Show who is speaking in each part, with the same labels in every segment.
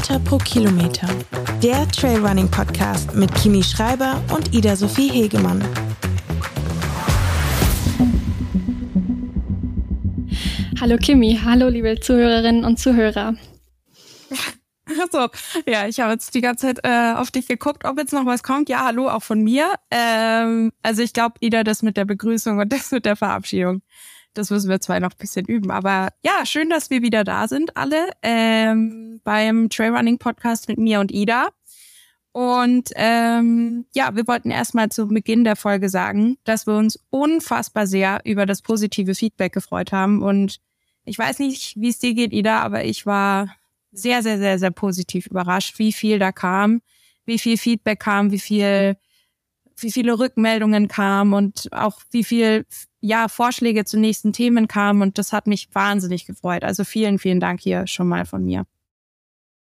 Speaker 1: Meter pro Kilometer. Der Trailrunning Podcast mit Kimi Schreiber und Ida Sophie Hegemann.
Speaker 2: Hallo Kimi, hallo liebe Zuhörerinnen und Zuhörer.
Speaker 3: So, ja, ich habe jetzt die ganze Zeit äh, auf dich geguckt, ob jetzt noch was kommt. Ja, hallo, auch von mir. Ähm, also ich glaube, Ida, das mit der Begrüßung und das mit der Verabschiedung, das müssen wir zwar noch ein bisschen üben. Aber ja, schön, dass wir wieder da sind, alle, ähm, beim Trailrunning Podcast mit mir und Ida. Und ähm, ja, wir wollten erstmal zu Beginn der Folge sagen, dass wir uns unfassbar sehr über das positive Feedback gefreut haben. Und ich weiß nicht, wie es dir geht, Ida, aber ich war sehr, sehr, sehr, sehr positiv überrascht, wie viel da kam, wie viel Feedback kam, wie viel, wie viele Rückmeldungen kamen und auch wie viel, ja, Vorschläge zu nächsten Themen kamen. Und das hat mich wahnsinnig gefreut. Also vielen, vielen Dank hier schon mal von mir.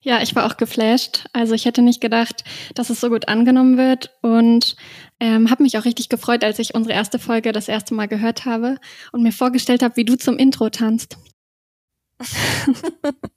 Speaker 2: Ja, ich war auch geflasht. Also ich hätte nicht gedacht, dass es so gut angenommen wird und ähm, habe mich auch richtig gefreut, als ich unsere erste Folge das erste Mal gehört habe und mir vorgestellt habe, wie du zum Intro tanzt.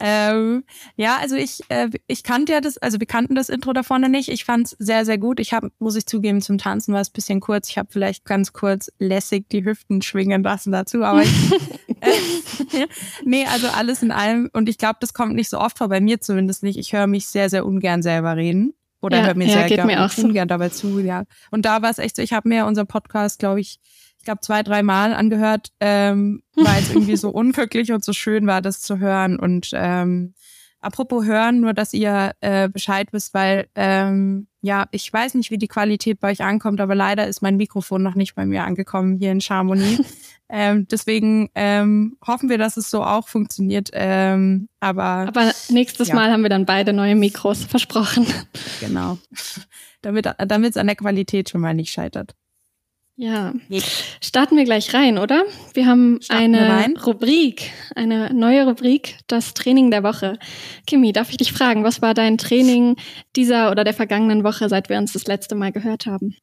Speaker 3: ähm, ja, also ich, äh, ich kannte ja das, also wir kannten das Intro da vorne nicht. Ich fand es sehr, sehr gut. Ich habe, muss ich zugeben, zum Tanzen war es bisschen kurz. Ich habe vielleicht ganz kurz lässig die Hüften schwingen lassen dazu, aber ich, äh, nee, also alles in allem. Und ich glaube, das kommt nicht so oft vor, bei mir zumindest nicht. Ich höre mich sehr, sehr ungern selber reden. Oder
Speaker 2: Ja,
Speaker 3: höre mir
Speaker 2: ja,
Speaker 3: sehr
Speaker 2: geht
Speaker 3: gern,
Speaker 2: mir auch so.
Speaker 3: ungern dabei zu, ja. Und da war es echt so, ich habe mir unseren Podcast, glaube ich, ich glaube, zwei, drei Mal angehört, ähm, weil es irgendwie so unwirklich und so schön war, das zu hören. Und ähm, apropos hören, nur dass ihr äh, Bescheid wisst, weil ähm, ja, ich weiß nicht, wie die Qualität bei euch ankommt, aber leider ist mein Mikrofon noch nicht bei mir angekommen hier in Chamonix. ähm, deswegen ähm, hoffen wir, dass es so auch funktioniert. Ähm, aber,
Speaker 2: Aber nächstes
Speaker 3: Ja.
Speaker 2: Mal haben wir dann beide neue Mikros versprochen.
Speaker 3: genau, damit damit es an der Qualität schon mal nicht scheitert.
Speaker 2: Ja, starten wir gleich rein, oder? Wir haben
Speaker 3: Starten wir
Speaker 2: eine
Speaker 3: rein.
Speaker 2: Rubrik, eine neue Rubrik, das Training der Woche. Kimi, darf ich dich fragen, was war dein Training dieser oder der vergangenen Woche, seit wir uns das letzte Mal gehört haben?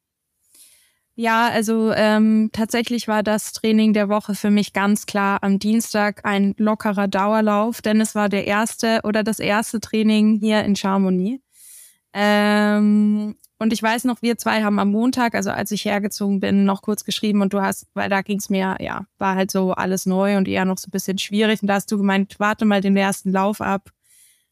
Speaker 3: Ja, also ähm, tatsächlich war das Training der Woche für mich ganz klar am Dienstag ein lockerer Dauerlauf, denn es war der erste oder das erste Training hier in Chamonix. Ähm, und ich weiß noch, wir zwei haben am Montag, also als ich hergezogen bin, noch kurz geschrieben und du hast, weil da ging's mir, ja, war halt so alles neu und eher noch so ein bisschen schwierig. Und da hast du gemeint, warte mal den ersten Lauf ab.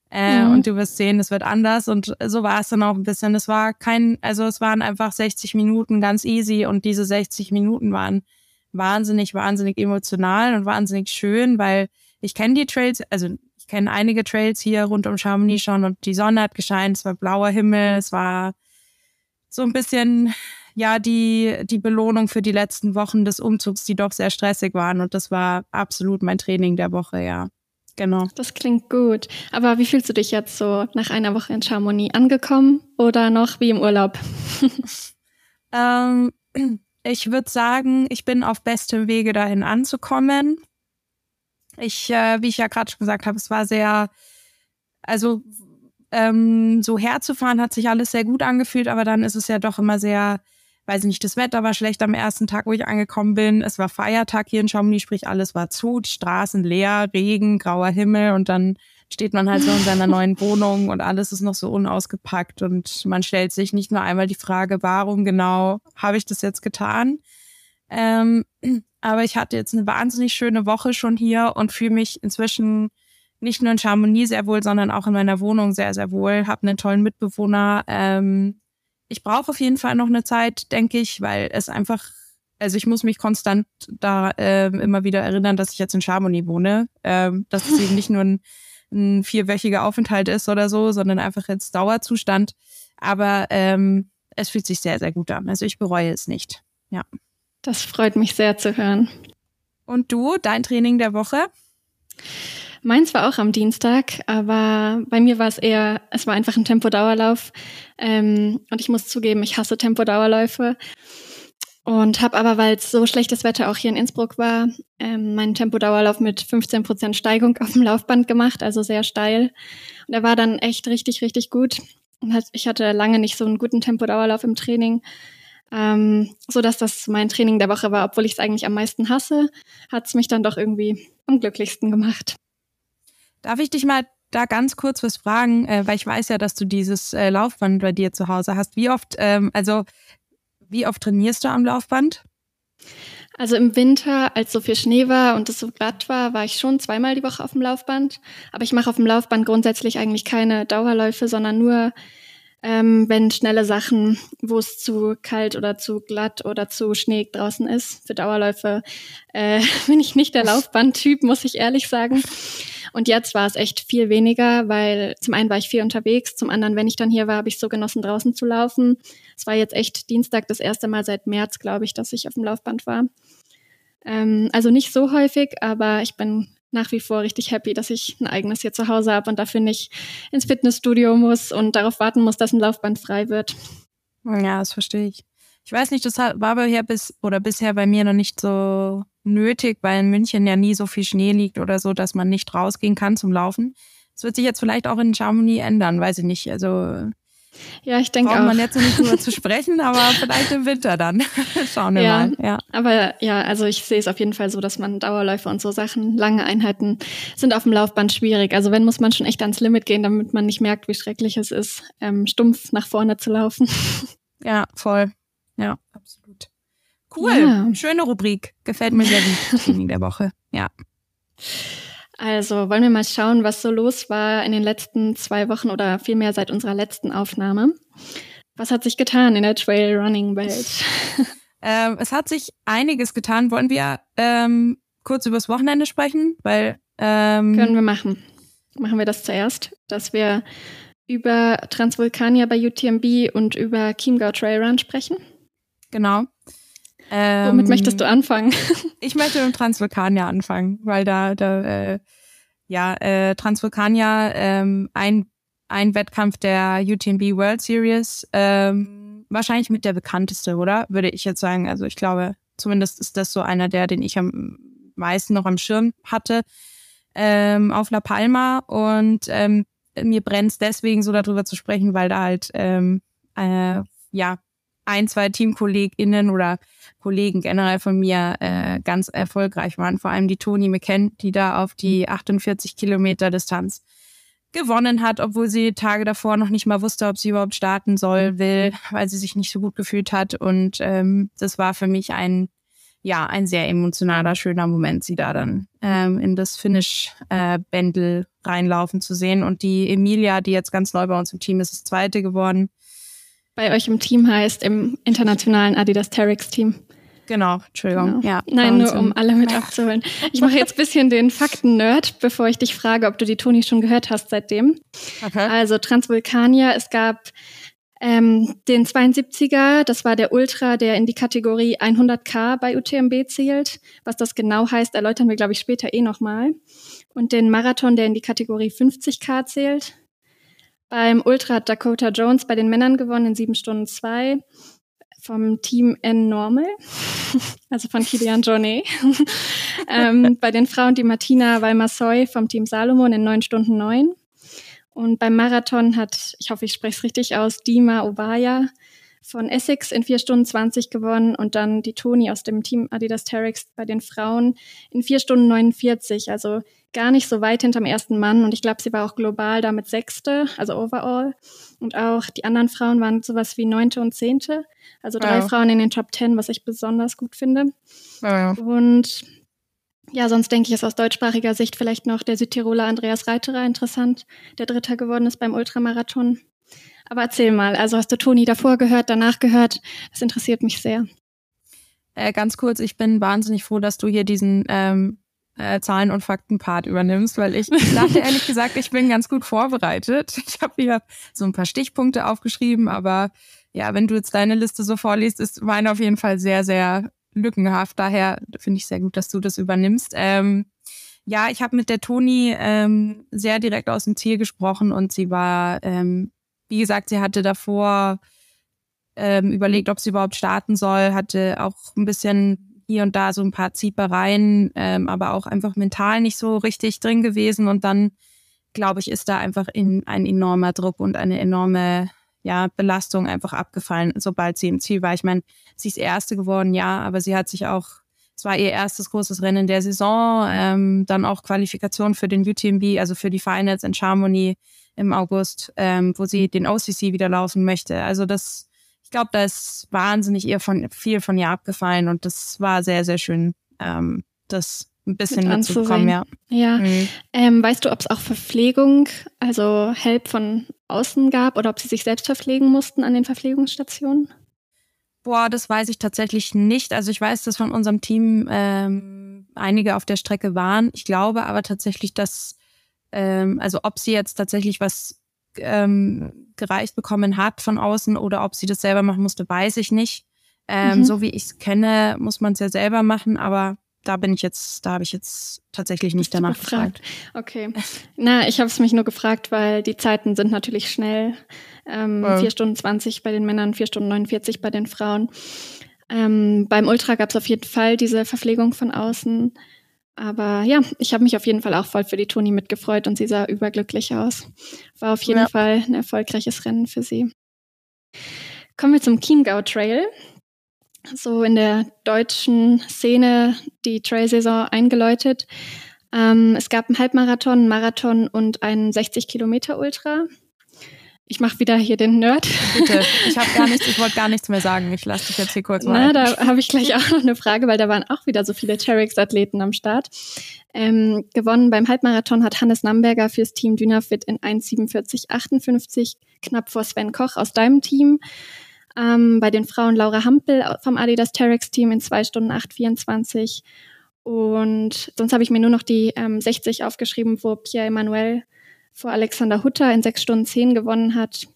Speaker 3: Äh,
Speaker 2: Mhm.
Speaker 3: Und du wirst sehen, es wird anders. Und so war es dann auch ein bisschen. Es war kein, also es waren einfach 60 Minuten ganz easy und diese 60 Minuten waren wahnsinnig, wahnsinnig emotional und wahnsinnig schön, weil ich kenne die Trails, also ich kenne einige Trails hier rund um Chamonix schon und die Sonne hat gescheint, es war blauer Himmel, es war so ein bisschen ja die die Belohnung für die letzten Wochen des Umzugs, die doch sehr stressig waren und das war absolut mein Training der Woche, ja. Genau.
Speaker 2: Das klingt gut. Aber wie fühlst du dich jetzt so nach einer Woche in Chamonix angekommen oder noch wie im Urlaub?
Speaker 3: Ähm, ich würde sagen, ich bin auf bestem Wege dahin anzukommen. Ich, äh, wie ich ja gerade schon gesagt habe, es war sehr, also ähm, so herzufahren hat sich alles sehr gut angefühlt, aber dann ist es ja doch immer sehr, weiß ich nicht, das Wetter war schlecht am ersten Tag, wo ich angekommen bin. Es war Feiertag hier in Chamonix, sprich alles war zu, die Straßen leer, Regen, grauer Himmel und dann steht man halt so in seiner neuen Wohnung und alles ist noch so unausgepackt und man stellt sich nicht nur einmal die Frage, warum genau habe ich das jetzt getan? Ähm, aber ich hatte jetzt eine wahnsinnig schöne Woche schon hier und fühle mich inzwischen nicht nur in Chamonix sehr wohl, sondern auch in meiner Wohnung sehr, sehr wohl. Habe einen tollen Mitbewohner. Ähm, ich brauche auf jeden Fall noch eine Zeit, denke ich, weil es einfach, also ich muss mich konstant da ähm, immer wieder erinnern, dass ich jetzt in Chamonix wohne. Ähm, dass es eben nicht nur ein, ein vierwöchiger Aufenthalt ist oder so, sondern einfach jetzt Dauerzustand. Aber ähm, es fühlt sich sehr, sehr gut an. Also ich bereue es nicht. Ja.
Speaker 2: Das freut mich sehr zu hören.
Speaker 3: Und du, dein Training der Woche?
Speaker 2: Meins war auch am Dienstag, aber bei mir war es eher, es war einfach ein Tempodauerlauf. Ähm, und ich muss zugeben, ich hasse Tempodauerläufe. Und habe aber, weil es so schlechtes Wetter auch hier in Innsbruck war, ähm, meinen Tempodauerlauf mit 15% Steigung auf dem Laufband gemacht, also sehr steil. Und er war dann echt richtig, richtig gut. Und hat, ich hatte lange nicht so einen guten Tempodauerlauf im Training. Ähm, so dass das mein Training der Woche war, obwohl ich es eigentlich am meisten hasse, hat es mich dann doch irgendwie am glücklichsten gemacht.
Speaker 3: Darf ich dich mal da ganz kurz was fragen, äh, weil ich weiß ja, dass du dieses äh, Laufband bei dir zu Hause hast. Wie oft, ähm, also wie oft trainierst du am Laufband?
Speaker 2: Also im Winter, als so viel Schnee war und es so glatt war, war ich schon zweimal die Woche auf dem Laufband. Aber ich mache auf dem Laufband grundsätzlich eigentlich keine Dauerläufe, sondern nur ähm, wenn schnelle Sachen, wo es zu kalt oder zu glatt oder zu schneeig draußen ist. Für Dauerläufe äh, bin ich nicht der Laufbandtyp, muss ich ehrlich sagen. Und jetzt war es echt viel weniger, weil zum einen war ich viel unterwegs, zum anderen, wenn ich dann hier war, habe ich so genossen, draußen zu laufen. Es war jetzt echt Dienstag das erste Mal seit März, glaube ich, dass ich auf dem Laufband war. Ähm, also nicht so häufig, aber ich bin nach wie vor richtig happy, dass ich ein eigenes hier zu Hause habe und dafür nicht ins Fitnessstudio muss und darauf warten muss, dass ein Laufband frei wird.
Speaker 3: Ja, das verstehe ich. Ich weiß nicht, das war aber hier bis oder bisher bei mir noch nicht so nötig, weil in München ja nie so viel Schnee liegt oder so, dass man nicht rausgehen kann zum Laufen. Das wird sich jetzt vielleicht auch in Chamonix ändern, weiß ich nicht. Also
Speaker 2: ja, ich denke auch.
Speaker 3: Man jetzt nicht drüber zu sprechen, aber vielleicht im Winter dann. Schauen wir
Speaker 2: ja,
Speaker 3: mal. Ja.
Speaker 2: Aber ja, also ich sehe es auf jeden Fall so, dass man Dauerläufe und so Sachen, lange Einheiten sind auf dem Laufband schwierig. Also wenn muss man schon echt ans Limit gehen, damit man nicht merkt, wie schrecklich es ist, ähm, stumpf nach vorne zu laufen.
Speaker 3: Ja, voll. Ja, absolut. Cool. Ja. Schöne Rubrik. Gefällt mir sehr gut. Training der Woche. Ja.
Speaker 2: Also wollen wir mal schauen, was so los war in den letzten zwei Wochen oder vielmehr seit unserer letzten Aufnahme. Was hat sich getan in der Trailrunning-Welt?
Speaker 3: ähm, es hat sich einiges getan. Wollen wir ähm, kurz übers Wochenende sprechen? Weil ähm,
Speaker 2: können wir machen. Machen wir das zuerst, dass wir über Transvulkania bei UTMB und über Chiemgau Trailrun sprechen.
Speaker 3: Genau.
Speaker 2: Ähm, Womit möchtest du anfangen?
Speaker 3: ich möchte mit Transvulkania anfangen, weil da, da äh, ja, äh, Transvulkania, ähm, ein, ein Wettkampf der UTMB World Series, ähm, wahrscheinlich mit der bekannteste, oder? Würde ich jetzt sagen. Also ich glaube, zumindest ist das so einer der, den ich am meisten noch am Schirm hatte, ähm, auf La Palma. Und ähm, mir brennt es deswegen so darüber zu sprechen, weil da halt ähm, äh, ja ein, zwei TeamkollegInnen oder Kollegen generell von mir äh, ganz erfolgreich waren. Vor allem die Toni McKen, die da auf die 48 Kilometer Distanz gewonnen hat, obwohl sie Tage davor noch nicht mal wusste, ob sie überhaupt starten soll, will, weil sie sich nicht so gut gefühlt hat. Und ähm, das war für mich ein, ja, ein sehr emotionaler, schöner Moment, sie da dann ähm, in das Finish-Bändel äh, reinlaufen zu sehen. Und die Emilia, die jetzt ganz neu bei uns im Team ist, ist Zweite geworden
Speaker 2: bei euch im Team heißt, im internationalen Adidas Terex Team.
Speaker 3: Genau, Entschuldigung.
Speaker 2: Genau. Ja, Nein, nur um alle mit abzuholen. Ich mache jetzt bisschen den Fakten-Nerd, bevor ich dich frage, ob du die Toni schon gehört hast seitdem. Okay. Also Transvulkania, es gab ähm, den 72er, das war der Ultra, der in die Kategorie 100k bei UTMB zählt. Was das genau heißt, erläutern wir, glaube ich, später eh nochmal. Und den Marathon, der in die Kategorie 50k zählt. Beim Ultra hat Dakota Jones bei den Männern gewonnen in 7 Stunden 2 vom Team N Normal, also von Kilian Jornet. ähm, bei den Frauen die Martina Valmasoy vom Team Salomon in 9 Stunden 9. Und beim Marathon hat, ich hoffe, ich spreche es richtig aus, Dima Obaya von Essex in 4 Stunden 20 gewonnen und dann die Toni aus dem Team Adidas Terex bei den Frauen in 4 Stunden 49. Also gar nicht so weit hinterm ersten Mann und ich glaube, sie war auch global damit Sechste, also overall. Und auch die anderen Frauen waren sowas wie Neunte und Zehnte, also drei ja. Frauen in den Top Ten, was ich besonders gut finde. Ja. Und ja, sonst denke ich, ist aus deutschsprachiger Sicht vielleicht noch der Südtiroler Andreas Reiterer interessant, der Dritter geworden ist beim Ultramarathon. Aber erzähl mal, also hast du Toni davor gehört, danach gehört? Das interessiert mich sehr.
Speaker 3: Äh, ganz kurz, ich bin wahnsinnig froh, dass du hier diesen ähm, äh, Zahlen- und Fakten-Part übernimmst, weil ich, ich dachte ehrlich gesagt, ich bin ganz gut vorbereitet. Ich habe hier so ein paar Stichpunkte aufgeschrieben, aber ja, wenn du jetzt deine Liste so vorliest, ist meine auf jeden Fall sehr, sehr lückenhaft. Daher finde ich sehr gut, dass du das übernimmst. Ähm, ja, ich habe mit der Toni ähm, sehr direkt aus dem Ziel gesprochen und sie war, ähm, wie gesagt, sie hatte davor ähm, überlegt, ob sie überhaupt starten soll, hatte auch ein bisschen hier und da so ein paar Ziepereien, ähm, aber auch einfach mental nicht so richtig drin gewesen. Und dann, glaube ich, ist da einfach in, ein enormer Druck und eine enorme ja, Belastung einfach abgefallen, sobald sie im Ziel war. Ich meine, sie ist Erste geworden, ja, aber sie hat sich auch es war ihr erstes großes Rennen der Saison, ähm, dann auch Qualifikation für den UTMB, also für die Finals in Chamonix im August, ähm, wo sie den OCC wieder laufen möchte. Also das, ich glaube, da ist wahnsinnig ihr von viel von ihr abgefallen und das war sehr, sehr schön, ähm, das ein bisschen Mit mitzubekommen, ja.
Speaker 2: Ja. Mhm. Ähm, weißt du, ob es auch Verpflegung, also Help von außen gab oder ob sie sich selbst verpflegen mussten an den Verpflegungsstationen?
Speaker 3: Boah, das weiß ich tatsächlich nicht. Also ich weiß, dass von unserem Team ähm, einige auf der Strecke waren. Ich glaube aber tatsächlich, dass, ähm, also ob sie jetzt tatsächlich was ähm, gereicht bekommen hat von außen oder ob sie das selber machen musste, weiß ich nicht. Ähm, mhm. So wie ich es kenne, muss man es ja selber machen, aber da bin ich jetzt, da habe ich jetzt tatsächlich nicht danach gefragt.
Speaker 2: Okay. Na, ich habe es mich nur gefragt, weil die Zeiten sind natürlich schnell. Ähm, ja. 4 Stunden 20 bei den Männern, 4 Stunden 49 bei den Frauen. Ähm, beim Ultra gab es auf jeden Fall diese Verpflegung von außen. Aber ja, ich habe mich auf jeden Fall auch voll für die Toni mitgefreut und sie sah überglücklich aus. War auf jeden ja. Fall ein erfolgreiches Rennen für sie. Kommen wir zum Chiemgau Trail so in der deutschen Szene die Trail-Saison eingeläutet. Ähm, es gab einen Halbmarathon, einen Marathon und einen 60-Kilometer-Ultra. Ich mache wieder hier den Nerd.
Speaker 3: Bitte, ich habe gar nichts, ich wollte gar nichts mehr sagen. Ich lasse dich jetzt hier kurz mal.
Speaker 2: Na, da habe ich gleich auch noch eine Frage, weil da waren auch wieder so viele Terex-Athleten am Start. Ähm, gewonnen beim Halbmarathon hat Hannes Namberger fürs Team Dynafit in 1,47,58, knapp vor Sven Koch aus deinem Team. Ähm, bei den Frauen Laura Hampel vom Adidas Terex Team in zwei Stunden 8,24. Und sonst habe ich mir nur noch die ähm, 60 aufgeschrieben, wo Pierre Emmanuel vor Alexander Hutter in sechs Stunden 10 gewonnen hat.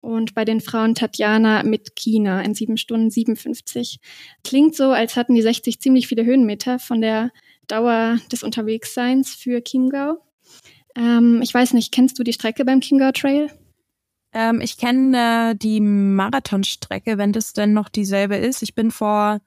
Speaker 2: Und bei den Frauen Tatjana mit China in sieben Stunden 57. Klingt so, als hatten die 60 ziemlich viele Höhenmeter von der Dauer des Unterwegsseins für Chiemgau. Ähm, ich weiß nicht, kennst du die Strecke beim Chiemgau Trail?
Speaker 3: Ähm, ich kenne äh, die Marathonstrecke, wenn das denn noch dieselbe ist. Ich bin vor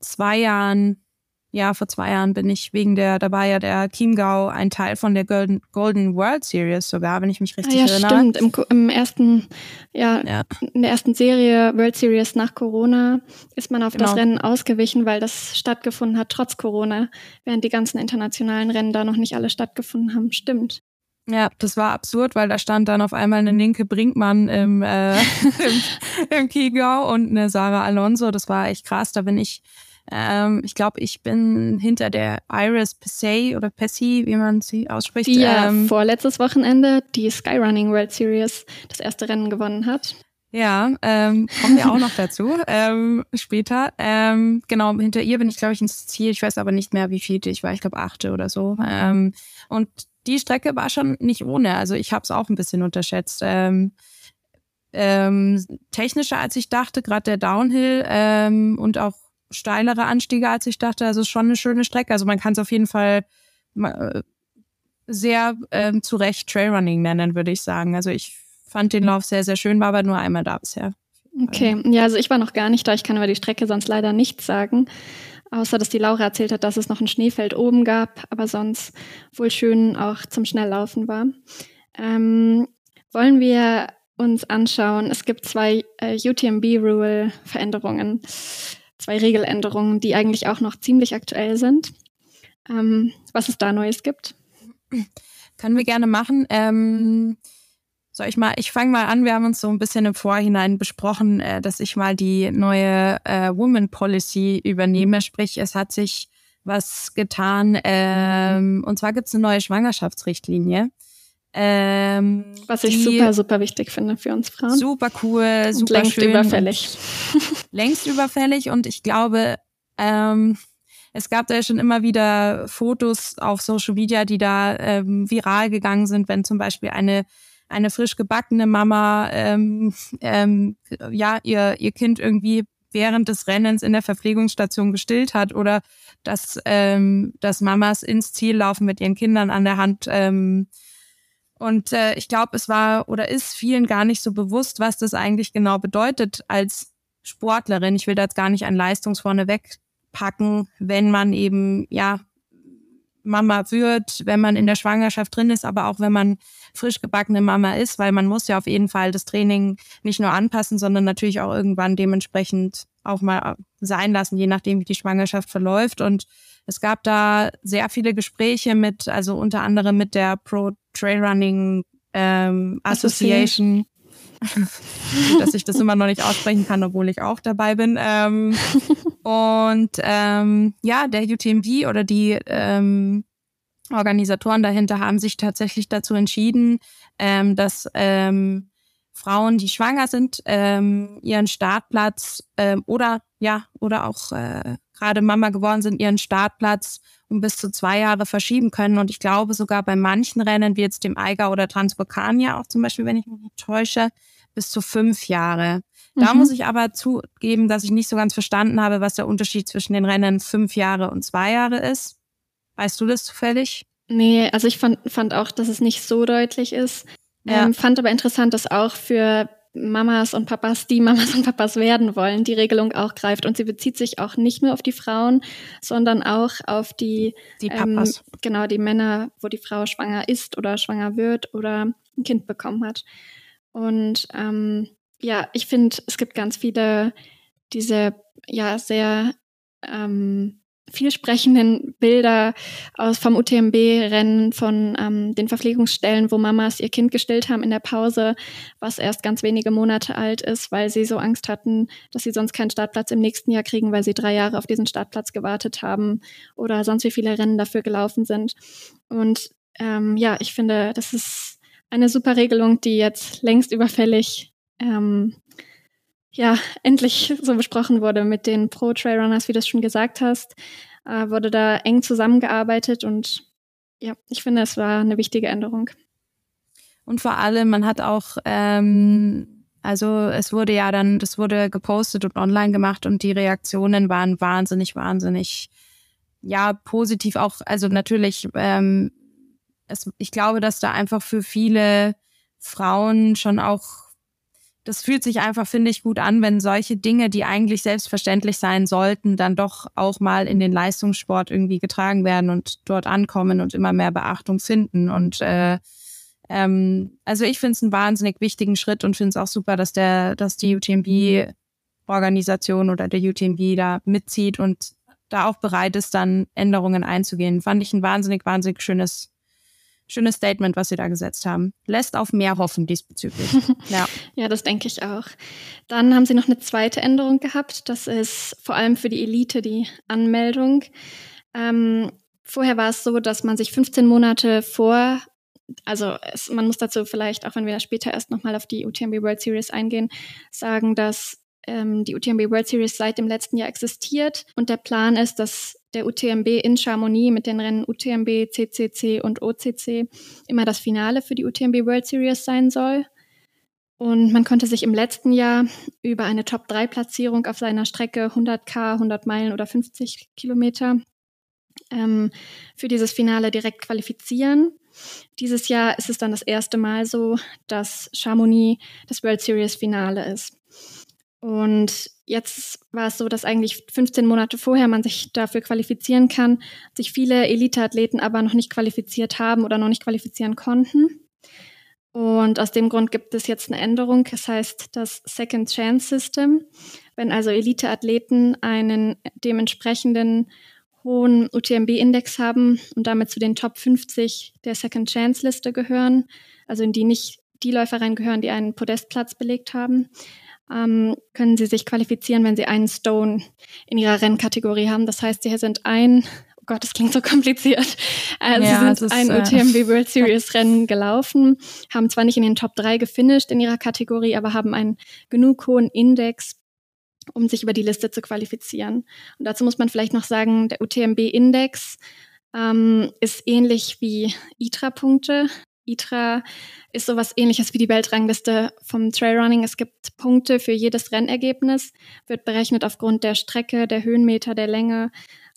Speaker 3: zwei Jahren, ja, vor zwei Jahren bin ich wegen der, da war ja der Chiemgau ein Teil von der Golden, Golden World Series sogar, wenn ich mich richtig ah, ja, erinnere.
Speaker 2: Stimmt, Im, im ersten, ja, ja, in der ersten Serie World Series nach Corona ist man auf genau. das Rennen ausgewichen, weil das stattgefunden hat trotz Corona, während die ganzen internationalen Rennen da noch nicht alle stattgefunden haben. Stimmt.
Speaker 3: Ja, das war absurd, weil da stand dann auf einmal eine Linke Brinkmann im, äh, im, im Kiegau und eine Sarah Alonso. Das war echt krass. Da bin ich, ähm, ich glaube, ich bin hinter der Iris Pessay oder Pessy, wie man sie ausspricht.
Speaker 2: Die ja ähm, vorletztes Wochenende die Skyrunning World Series das erste Rennen gewonnen hat.
Speaker 3: Ja, ähm, kommen wir auch noch dazu ähm, später. Ähm, genau, hinter ihr bin ich, glaube ich, ins Ziel. Ich weiß aber nicht mehr, wie viel ich war. Ich glaube, achte oder so. Ähm, und die Strecke war schon nicht ohne. Also ich habe es auch ein bisschen unterschätzt. Ähm, ähm, technischer als ich dachte, gerade der Downhill ähm, und auch steilere Anstiege als ich dachte. Also schon eine schöne Strecke. Also man kann es auf jeden Fall äh, sehr ähm, zu Recht Trailrunning nennen, würde ich sagen. Also ich fand den Lauf sehr, sehr schön, war aber nur einmal da bisher.
Speaker 2: Okay, ja, also ich war noch gar nicht da. Ich kann über die Strecke sonst leider nichts sagen. Außer, dass die Laura erzählt hat, dass es noch ein Schneefeld oben gab, aber sonst wohl schön auch zum Schnelllaufen war. Ähm, wollen wir uns anschauen, es gibt zwei äh, UTMB-Rule-Veränderungen, zwei Regeländerungen, die eigentlich auch noch ziemlich aktuell sind. Ähm, was es da Neues gibt?
Speaker 3: Können wir gerne machen. Ähm soll ich mal, ich fange mal an, wir haben uns so ein bisschen im Vorhinein besprochen, äh, dass ich mal die neue äh, Woman Policy übernehme. Sprich, es hat sich was getan. Ähm, und zwar gibt es eine neue Schwangerschaftsrichtlinie.
Speaker 2: Ähm, Was ich super, super wichtig finde für uns Frauen.
Speaker 3: Super cool, super
Speaker 2: längst
Speaker 3: schön.
Speaker 2: überfällig.
Speaker 3: längst überfällig und ich glaube, ähm, es gab da ja schon immer wieder Fotos auf Social Media, die da ähm, viral gegangen sind, wenn zum Beispiel eine eine frisch gebackene Mama ähm, ähm, ja ihr ihr Kind irgendwie während des Rennens in der Verpflegungsstation gestillt hat oder dass ähm, dass Mamas ins Ziel laufen mit ihren Kindern an der Hand ähm, und äh, ich glaube, es war oder ist vielen gar nicht so bewusst, was das eigentlich genau bedeutet als Sportlerin. Ich will da jetzt gar nicht ein Leistungsvorne wegpacken, wenn man eben ja Mama wird, wenn man in der Schwangerschaft drin ist, aber auch wenn man frisch gebackene Mama ist, weil man muss ja auf jeden Fall das Training nicht nur anpassen, sondern natürlich auch irgendwann dementsprechend auch mal sein lassen, je nachdem, wie die Schwangerschaft verläuft. Und es gab da sehr viele Gespräche mit, also unter anderem mit der Pro Trail Running ähm, Association. Dass ich das immer noch nicht aussprechen kann, obwohl ich auch dabei bin. Ähm, und ähm, ja, der UTMB oder die ähm, Organisatoren dahinter haben sich tatsächlich dazu entschieden, ähm, dass ähm, Frauen, die schwanger sind, ähm, ihren Startplatz ähm, oder ja oder auch äh, gerade Mama geworden sind, ihren Startplatz um bis zu zwei Jahre verschieben können. Und ich glaube sogar bei manchen Rennen, wie jetzt dem Eiger oder Transvulkania auch zum Beispiel, wenn ich mich nicht täusche, bis zu fünf Jahre. Da mhm. muss ich aber zugeben, dass ich nicht so ganz verstanden habe, was der Unterschied zwischen den Rennen fünf Jahre und zwei Jahre ist. Weißt du das zufällig?
Speaker 2: Nee, also ich fand, fand auch, dass es nicht so deutlich ist. Ja. Ähm, fand aber interessant, dass auch für Mamas und Papas, die Mamas und Papas werden wollen, die Regelung auch greift. Und sie bezieht sich auch nicht nur auf die Frauen, sondern auch auf die,
Speaker 3: die Papas.
Speaker 2: Ähm, genau, die Männer, wo die Frau schwanger ist oder schwanger wird oder ein Kind bekommen hat. Und ähm, ja, ich finde, es gibt ganz viele diese ja sehr ähm, vielsprechenden Bilder aus vom UTMB-Rennen von ähm, den Verpflegungsstellen, wo Mamas ihr Kind gestillt haben in der Pause, was erst ganz wenige Monate alt ist, weil sie so Angst hatten, dass sie sonst keinen Startplatz im nächsten Jahr kriegen, weil sie drei Jahre auf diesen Startplatz gewartet haben oder sonst wie viele Rennen dafür gelaufen sind. Und ähm, ja, ich finde, das ist eine super Regelung, die jetzt längst überfällig ähm, ja, endlich so besprochen wurde mit den Pro-Trailrunners, wie du es schon gesagt hast, äh, wurde da eng zusammengearbeitet und ja, ich finde, es war eine wichtige Änderung.
Speaker 3: Und vor allem, man hat auch, ähm, also es wurde ja dann, das wurde gepostet und online gemacht und die Reaktionen waren wahnsinnig, wahnsinnig, ja, positiv auch, also natürlich, ähm, es, ich glaube, dass da einfach für viele Frauen schon auch das fühlt sich einfach, finde ich, gut an, wenn solche Dinge, die eigentlich selbstverständlich sein sollten, dann doch auch mal in den Leistungssport irgendwie getragen werden und dort ankommen und immer mehr Beachtung finden. Und äh, ähm, also ich finde es einen wahnsinnig wichtigen Schritt und finde es auch super, dass der, dass die UTMB-Organisation oder der UTMB da mitzieht und da auch bereit ist, dann Änderungen einzugehen. Fand ich ein wahnsinnig, wahnsinnig schönes schönes Statement, was Sie da gesetzt haben. Lässt auf mehr hoffen diesbezüglich.
Speaker 2: ja. ja, das denke ich auch. Dann haben Sie noch eine zweite Änderung gehabt. Das ist vor allem für die Elite die Anmeldung. Ähm, vorher war es so, dass man sich 15 Monate vor also es, man muss dazu vielleicht, auch wenn wir später erst nochmal auf die UTMB World Series eingehen, sagen, dass ähm, die UTMB World Series seit dem letzten Jahr existiert und der Plan ist, dass der UTMB in Chamonix mit den Rennen UTMB, CCC und OCC immer das Finale für die UTMB World Series sein soll. Und man konnte sich im letzten Jahr über eine Top-3-Platzierung auf seiner Strecke 100k, 100 Meilen oder 50 Kilometer ähm, für dieses Finale direkt qualifizieren. Dieses Jahr ist es dann das erste Mal so, dass Chamonix das World Series Finale ist. Und jetzt war es so, dass eigentlich 15 Monate vorher man sich dafür qualifizieren kann, sich viele Elite-Athleten aber noch nicht qualifiziert haben oder noch nicht qualifizieren konnten. Und aus dem Grund gibt es jetzt eine Änderung. Das heißt das Second Chance System. Wenn also Elite-Athleten einen dementsprechenden hohen UTMB-Index haben und damit zu den Top 50 der Second Chance Liste gehören, also in die nicht die Läufer reingehören, die einen Podestplatz belegt haben, ähm, können sie sich qualifizieren, wenn sie einen Stone in ihrer Rennkategorie haben. Das heißt, sie sind ein, oh Gott, das klingt so kompliziert, äh, ja, sie sind ein äh, UTMB World Series Rennen gelaufen, haben zwar nicht in den Top 3 gefinisht in ihrer Kategorie, aber haben einen genug hohen Index, um sich über die Liste zu qualifizieren. Und dazu muss man vielleicht noch sagen, der UTMB-Index ähm, ist ähnlich wie ITRA-Punkte. ITRA ist sowas ähnliches wie die Weltrangliste vom Trailrunning. Es gibt Punkte für jedes Rennergebnis, wird berechnet aufgrund der Strecke, der Höhenmeter, der Länge,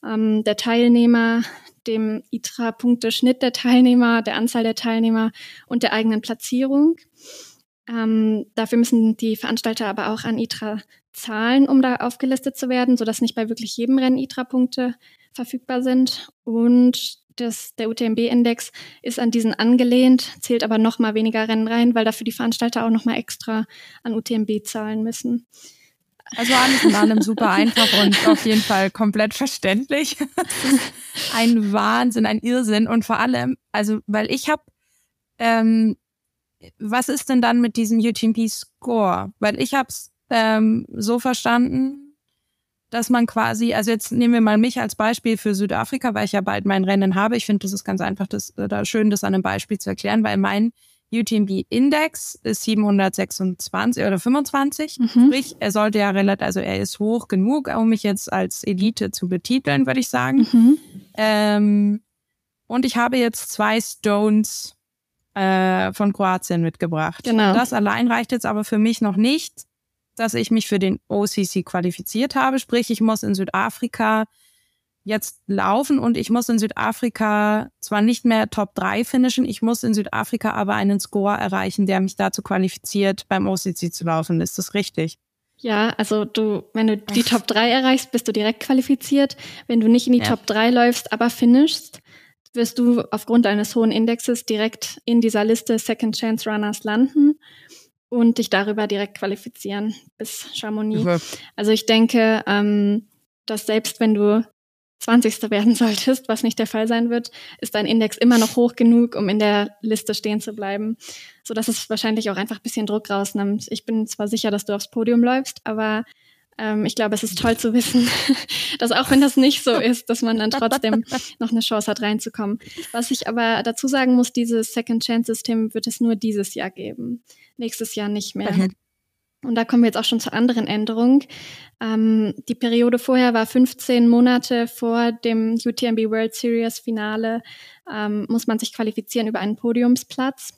Speaker 2: ähm, der Teilnehmer, dem ITRA-Punkteschnitt der Teilnehmer, der Anzahl der Teilnehmer und der eigenen Platzierung. Ähm, dafür müssen die Veranstalter aber auch an ITRA zahlen, um da aufgelistet zu werden, sodass nicht bei wirklich jedem Rennen ITRA-Punkte verfügbar sind. Und das, der UTMB-Index ist an diesen angelehnt, zählt aber noch mal weniger Rennen rein, weil dafür die Veranstalter auch noch mal extra an UTMB zahlen müssen.
Speaker 3: Also alles in allem super einfach und auf jeden Fall komplett verständlich. ein Wahnsinn, ein Irrsinn und vor allem, also weil ich habe, ähm, was ist denn dann mit diesem UTMB-Score? Weil ich habe es ähm, so verstanden, dass man quasi, also jetzt nehmen wir mal mich als Beispiel für Südafrika, weil ich ja bald mein Rennen habe. Ich finde, das ist ganz einfach, das, da schön, das an einem Beispiel zu erklären, weil mein UTMB-Index ist 726 oder 25. Mhm. Sprich, er sollte ja relativ, also er ist hoch genug, um mich jetzt als Elite zu betiteln, würde ich sagen. Mhm. Ähm, und ich habe jetzt zwei Stones äh, von Kroatien mitgebracht. Genau. Das allein reicht jetzt aber für mich noch nicht, dass ich mich für den OCC qualifiziert habe. Sprich, ich muss in Südafrika jetzt laufen und ich muss in Südafrika zwar nicht mehr Top 3 finishen, ich muss in Südafrika aber einen Score erreichen, der mich dazu qualifiziert, beim OCC zu laufen. Ist das richtig?
Speaker 2: Ja, also du, wenn du die Top 3 erreichst, bist du direkt qualifiziert. Wenn du nicht in die ja. Top 3 läufst, aber finishst, wirst du aufgrund eines hohen Indexes direkt in dieser Liste Second Chance Runners landen und dich darüber direkt qualifizieren bis Chamonix. Okay. Also ich denke, ähm, dass selbst wenn du 20. werden solltest, was nicht der Fall sein wird, ist dein Index immer noch hoch genug, um in der Liste stehen zu bleiben, so dass es wahrscheinlich auch einfach ein bisschen Druck rausnimmt. Ich bin zwar sicher, dass du aufs Podium läufst, aber ähm, ich glaube, es ist toll zu wissen, dass auch wenn das nicht so ist, dass man dann trotzdem noch eine Chance hat, reinzukommen. Was ich aber dazu sagen muss, dieses Second Chance System wird es nur dieses Jahr geben, nächstes Jahr nicht mehr. Und da kommen wir jetzt auch schon zur anderen Änderung. Ähm, die Periode vorher war 15 Monate vor dem UTMB World Series Finale, ähm, muss man sich qualifizieren über einen Podiumsplatz.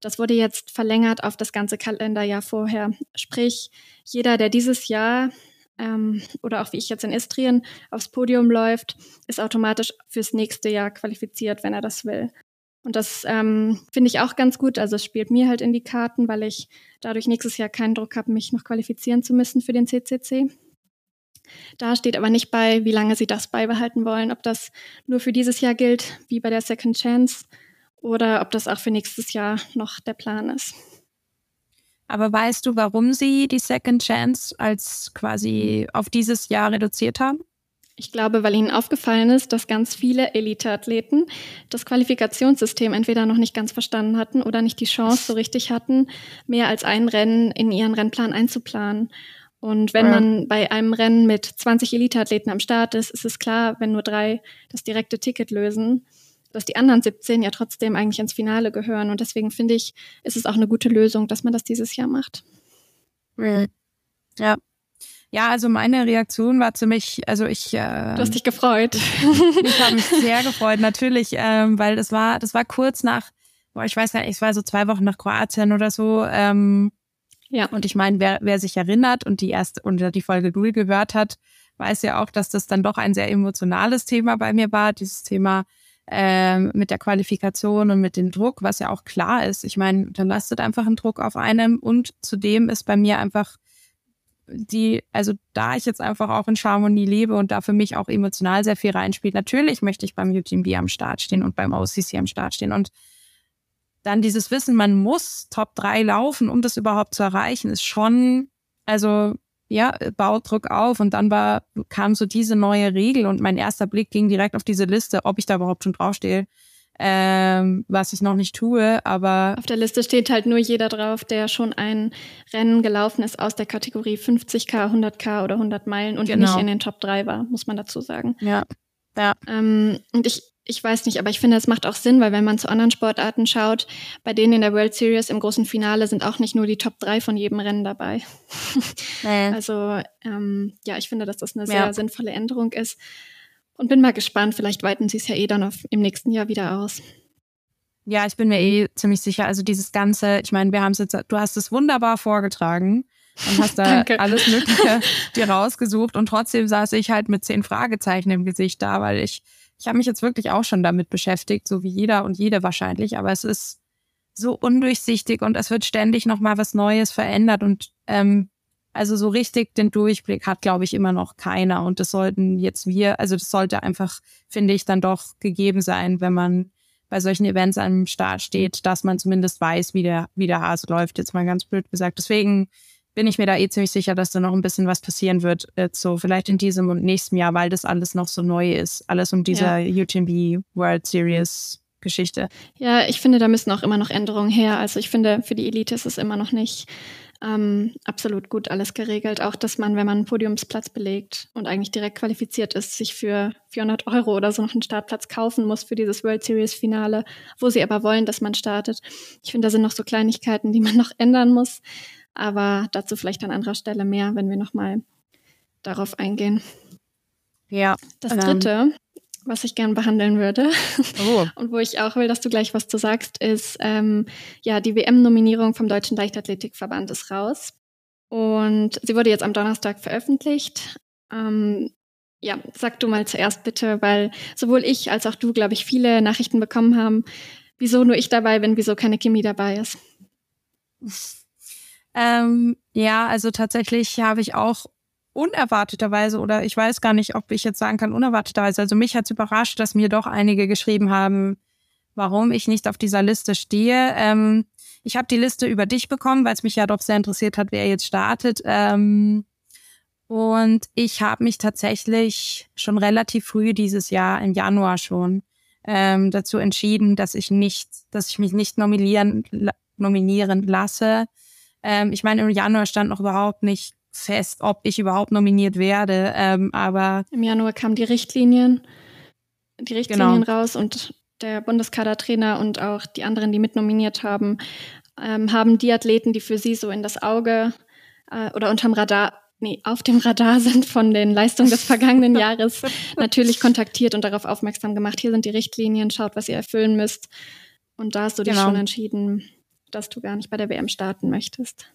Speaker 2: Das wurde jetzt verlängert auf das ganze Kalenderjahr vorher. Sprich, jeder, der dieses Jahr ähm, oder auch wie ich jetzt in Istrien aufs Podium läuft, ist automatisch fürs nächste Jahr qualifiziert, wenn er das will. Und das ähm, finde ich auch ganz gut. Also es spielt mir halt in die Karten, weil ich dadurch nächstes Jahr keinen Druck habe, mich noch qualifizieren zu müssen für den CCC. Da steht aber nicht bei, wie lange sie das beibehalten wollen, ob das nur für dieses Jahr gilt, wie bei der Second Chance, oder ob das auch für nächstes Jahr noch der Plan ist.
Speaker 3: Aber weißt du, warum sie die Second Chance als quasi auf dieses Jahr reduziert haben?
Speaker 2: Ich glaube, weil ihnen aufgefallen ist, dass ganz viele Elite-Athleten das Qualifikationssystem entweder noch nicht ganz verstanden hatten oder nicht die Chance so richtig hatten, mehr als ein Rennen in ihren Rennplan einzuplanen. Und wenn ja. man bei einem Rennen mit 20 Elite-Athleten am Start ist, ist es klar, wenn nur drei das direkte Ticket lösen, dass die anderen 17 ja trotzdem eigentlich ins Finale gehören. Und deswegen finde ich, ist es auch eine gute Lösung, dass man das dieses Jahr macht.
Speaker 3: Ja, ja, also meine Reaktion war ziemlich, also ich. Äh,
Speaker 2: du hast dich gefreut.
Speaker 3: ich habe mich sehr gefreut, natürlich, ähm, weil das war, das war kurz nach, boah, ich weiß gar nicht, es war so zwei Wochen nach Kroatien oder so. Ähm, ja. Und ich meine, wer, wer sich erinnert und die erste und die Folge Null gehört hat, weiß ja auch, dass das dann doch ein sehr emotionales Thema bei mir war, dieses Thema ähm, mit der Qualifikation und mit dem Druck, was ja auch klar ist. Ich meine, da lastet einfach ein Druck auf einem und zudem ist bei mir einfach die, also da ich jetzt einfach auch in Chamonix lebe und da für mich auch emotional sehr viel reinspielt, natürlich möchte ich beim UTMB am Start stehen und beim OCC am Start stehen. Und dann dieses Wissen, man muss Top 3 laufen, um das überhaupt zu erreichen, ist schon, also ja, baut Druck auf. Und dann war, kam so diese neue Regel und mein erster Blick ging direkt auf diese Liste, ob ich da überhaupt schon draufstehe ähm, was ich noch nicht tue, aber.
Speaker 2: Auf der Liste steht halt nur jeder drauf, der schon ein Rennen gelaufen ist aus der Kategorie 50k, 100k oder 100 Meilen und genau. nicht in den Top 3 war, muss man dazu sagen.
Speaker 3: Ja. Ja.
Speaker 2: Ähm, und ich, ich weiß nicht, aber ich finde, es macht auch Sinn, weil wenn man zu anderen Sportarten schaut, bei denen in der World Series im großen Finale sind auch nicht nur die Top 3 von jedem Rennen dabei. Nee. Also ähm, ja, ich finde, dass das eine sehr sinnvolle Änderung ist. Und bin mal gespannt, vielleicht weiten sie es ja eh dann auf, im nächsten Jahr wieder aus.
Speaker 3: Ja, ich bin mir eh ziemlich sicher. Also dieses Ganze, ich meine, wir haben es jetzt, du hast es wunderbar vorgetragen und hast da alles Mögliche dir rausgesucht und trotzdem saß ich halt mit zehn Fragezeichen im Gesicht da, weil ich, ich habe mich jetzt wirklich auch schon damit beschäftigt, so wie jeder und jede wahrscheinlich, aber es ist so undurchsichtig und es wird ständig nochmal was Neues verändert und ähm, Also so richtig den Durchblick hat, glaube ich, immer noch keiner. Und das sollten jetzt wir, also das sollte einfach, finde ich, dann doch gegeben sein, wenn man bei solchen Events am Start steht, dass man zumindest weiß, wie der, wie der Hase läuft, jetzt mal ganz blöd gesagt. Deswegen bin ich mir da eh ziemlich sicher, dass da noch ein bisschen was passieren wird, jetzt so vielleicht in diesem und nächsten Jahr, weil das alles noch so neu ist. Alles um diese ja. UTMB World Series Geschichte.
Speaker 2: Ja, ich finde, da müssen auch immer noch Änderungen her. Also ich finde, für die Elite ist es immer noch nicht ähm, absolut gut alles geregelt. Auch, dass man, wenn man einen Podiumsplatz belegt und eigentlich direkt qualifiziert ist, sich für 400 Euro oder so noch einen Startplatz kaufen muss für dieses World Series Finale, wo sie aber wollen, dass man startet. Ich finde, da sind noch so Kleinigkeiten, die man noch ändern muss. Aber dazu vielleicht an anderer Stelle mehr, wenn wir nochmal darauf eingehen.
Speaker 3: Ja.
Speaker 2: Das ähm, dritte, was ich gern behandeln würde oh. und wo ich auch will, dass du gleich was zu sagst, ist ähm, ja die WM-Nominierung vom Deutschen Leichtathletikverband ist raus und sie wurde jetzt am Donnerstag veröffentlicht. Ähm, ja, sag du mal zuerst bitte, weil sowohl ich als auch du, glaube ich, viele Nachrichten bekommen haben, wieso nur ich dabei bin, wieso keine Chemie dabei ist.
Speaker 3: Ähm, ja, also tatsächlich habe ich auch unerwarteterweise oder ich weiß gar nicht, ob ich jetzt sagen kann unerwarteterweise. Also mich hat es überrascht, dass mir doch einige geschrieben haben, warum ich nicht auf dieser Liste stehe. Ähm, ich habe die Liste über dich bekommen, weil es mich ja doch sehr interessiert hat, wer jetzt startet. Ähm, und ich habe mich tatsächlich schon relativ früh dieses Jahr, im Januar schon, ähm, dazu entschieden, dass ich nicht, dass ich mich nicht nominieren, nominieren lasse. Ähm, ich meine, im Januar stand noch überhaupt nicht fest, ob ich überhaupt nominiert werde. Ähm, aber
Speaker 2: im Januar kamen die Richtlinien, die Richtlinien genau. raus und der Bundeskadertrainer und auch die anderen, die mitnominiert haben, ähm, haben die Athleten, die für sie so in das Auge äh, oder unterm Radar, nee, auf dem Radar sind von den Leistungen des vergangenen Jahres, natürlich kontaktiert und darauf aufmerksam gemacht. Hier sind die Richtlinien, schaut, was ihr erfüllen müsst. Und da hast du dich genau. schon entschieden, dass du gar nicht bei der WM starten möchtest.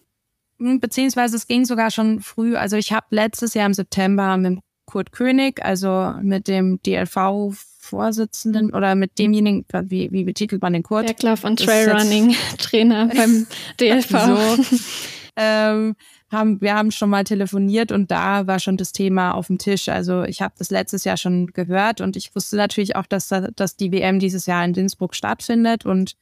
Speaker 3: Hm, beziehungsweise es ging sogar schon früh. Also ich habe letztes Jahr im September mit Kurt König, also mit dem DLV-Vorsitzenden oder mit demjenigen, wie, wie betitelt man den Kurt?
Speaker 2: Berglauf und Trailrunning-Trainer beim DLV. So,
Speaker 3: ähm, haben, wir haben schon mal telefoniert und da war schon das Thema auf dem Tisch. Also ich habe das letztes Jahr schon gehört und ich wusste natürlich auch, dass, dass die WM dieses Jahr in Innsbruck stattfindet und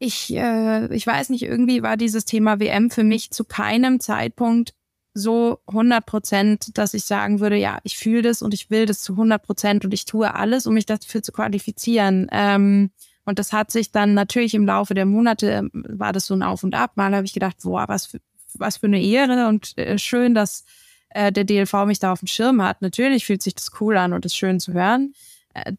Speaker 3: ich, äh, ich weiß nicht, irgendwie war dieses Thema WM für mich zu keinem Zeitpunkt so 100 Prozent, dass ich sagen würde, ja, ich fühle das und ich will das zu 100 Prozent und ich tue alles, um mich dafür zu qualifizieren. Ähm, und das hat sich dann natürlich im Laufe der Monate, ähm, war das so ein Auf und Ab. Mal habe ich gedacht, boah, was für, was für eine Ehre und äh, schön, dass äh, der DLV mich da auf dem Schirm hat. Natürlich fühlt sich das cool an und ist schön zu hören.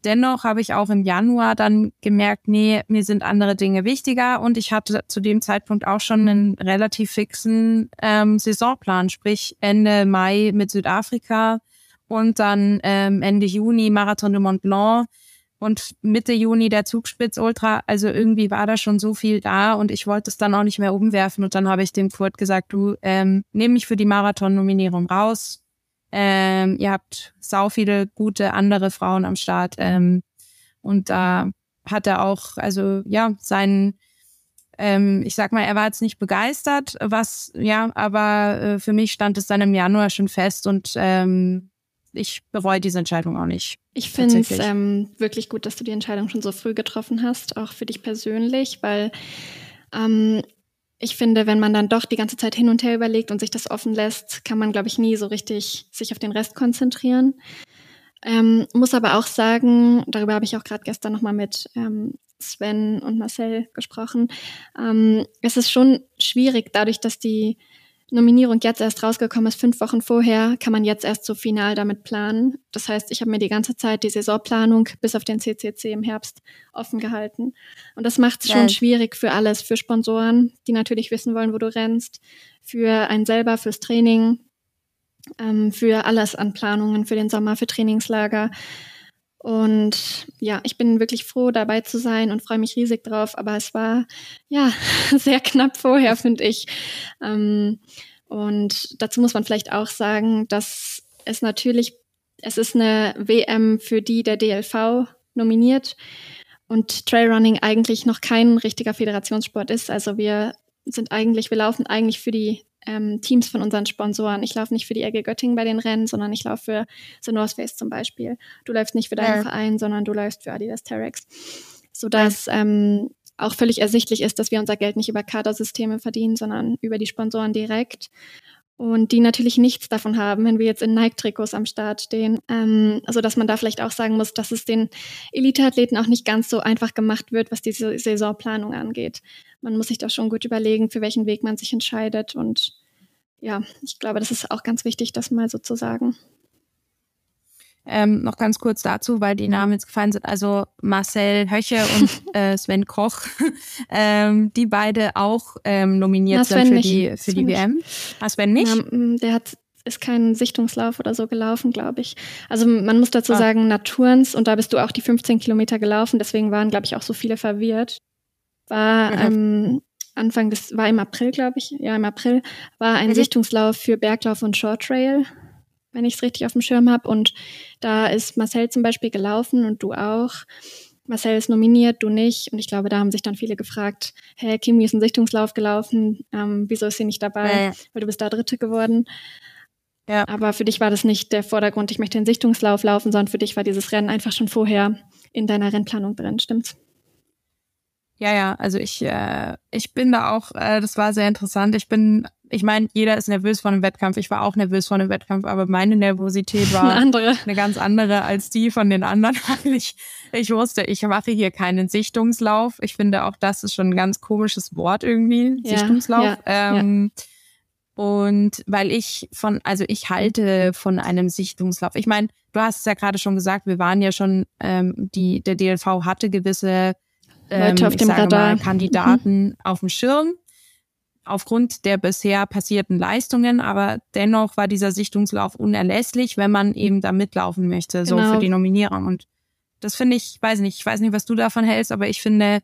Speaker 3: Dennoch habe ich auch im Januar dann gemerkt, nee, mir sind andere Dinge wichtiger. Und ich hatte zu dem Zeitpunkt auch schon einen relativ fixen ähm, Saisonplan, sprich Ende Mai mit Südafrika und dann ähm, Ende Juni Marathon de Mont Blanc und Mitte Juni der Zugspitz Ultra. Also irgendwie war da schon so viel da und ich wollte es dann auch nicht mehr umwerfen. Und dann habe ich dem Kurt gesagt, du ähm, nimm mich für die Marathon-Nominierung raus, ähm, ihr habt sau viele gute andere Frauen am Start. Ähm, und da hat er auch, also ja, seinen, ähm, ich sag mal, er war jetzt nicht begeistert, was, ja, aber äh, für mich stand es dann im Januar schon fest und ähm, ich bereue diese Entscheidung auch nicht.
Speaker 2: Ich finde es ähm, wirklich gut, dass du die Entscheidung schon so früh getroffen hast, auch für dich persönlich, weil ähm, ich finde, wenn man dann doch die ganze Zeit hin und her überlegt und sich das offen lässt, kann man, glaube ich, nie so richtig sich auf den Rest konzentrieren. Ähm, muss aber auch sagen, darüber habe ich auch gerade gestern nochmal mit ähm, Sven und Marcel gesprochen. Ähm, es ist schon schwierig, dadurch, dass die Nominierung jetzt erst rausgekommen ist, fünf Wochen vorher, kann man jetzt erst so final damit planen. Das heißt, ich habe mir die ganze Zeit die Saisonplanung bis auf den CCC im Herbst offen gehalten. Und das macht es schon schwierig für alles, für Sponsoren, die natürlich wissen wollen, wo du rennst, für einen selber, fürs Training, ähm, für alles an Planungen, für den Sommer, für Trainingslager. Und ja, ich bin wirklich froh, dabei zu sein und freue mich riesig drauf. Aber es war ja sehr knapp vorher, finde ich. Ähm, und dazu muss man vielleicht auch sagen, dass es natürlich, es ist eine WM, für die der DLV nominiert und Trailrunning eigentlich noch kein richtiger Föderationssport ist. Also wir sind eigentlich, wir laufen eigentlich für die ähm, Teams von unseren Sponsoren. Ich laufe nicht für die Ecke Göttingen bei den Rennen, sondern ich laufe für The North Face zum Beispiel. Du läufst nicht für deinen ja. Verein, sondern du läufst für Adidas Terex. Sodass ja. ähm, auch völlig ersichtlich ist, dass wir unser Geld nicht über Kadersysteme verdienen, sondern über die Sponsoren direkt und die natürlich nichts davon haben, wenn wir jetzt in Nike-Trikots am Start stehen. Ähm, also dass man da vielleicht auch sagen muss, dass es den Elite-Athleten auch nicht ganz so einfach gemacht wird, was diese Saisonplanung angeht. Man muss sich da schon gut überlegen, für welchen Weg man sich entscheidet. Und ja, ich glaube, das ist auch ganz wichtig, das mal so zu sagen.
Speaker 3: Ähm, noch ganz kurz dazu, weil die Namen jetzt gefallen sind. Also Marcel Höche und äh, Sven Koch, ähm, die beide auch ähm, nominiert Na, sind für nicht. die, für die WM. Ah, Sven nicht?
Speaker 2: Mm, der hat ist kein Sichtungslauf oder so gelaufen, glaube ich. Also man muss dazu ah. sagen, Naturens, und da bist du auch die 15 Kilometer gelaufen, deswegen waren, glaube ich, auch so viele verwirrt. War mhm. ähm, Anfang des, war im April, glaube ich, ja, im April, war ein mhm. Sichtungslauf für Berglauf und Short Trail wenn ich es richtig auf dem Schirm habe. Und da ist Marcel zum Beispiel gelaufen und du auch. Marcel ist nominiert, du nicht. Und ich glaube, da haben sich dann viele gefragt, hey, Kimi ist ein Sichtungslauf gelaufen, ähm, wieso ist sie nicht dabei? Ja. Weil du bist da Dritte geworden. Ja. Aber für dich war das nicht der Vordergrund, ich möchte den Sichtungslauf laufen, sondern für dich war dieses Rennen einfach schon vorher in deiner Rennplanung drin, stimmt's?
Speaker 3: Ja, ja, also ich, äh, ich bin da auch, äh, das war sehr interessant. Ich bin ich meine, jeder ist nervös vor einem Wettkampf. Ich war auch nervös vor einem Wettkampf, aber meine Nervosität war eine, andere. eine ganz andere als die von den anderen. ich, ich wusste, ich mache hier keinen Sichtungslauf. Ich finde auch, das ist schon ein ganz komisches Wort irgendwie, ja, Sichtungslauf. Ja, ähm, ja. Und weil ich von, also ich halte von einem Sichtungslauf. Ich meine, du hast es ja gerade schon gesagt, wir waren ja schon, ähm, die, der DLV hatte gewisse ähm, Leute auf dem Radar. Mal, Kandidaten mhm. auf dem Schirm aufgrund der bisher passierten Leistungen, aber dennoch war dieser Sichtungslauf unerlässlich, wenn man eben da mitlaufen möchte, so genau. für die Nominierung. Und das finde ich, weiß nicht, ich weiß nicht, was du davon hältst, aber ich finde,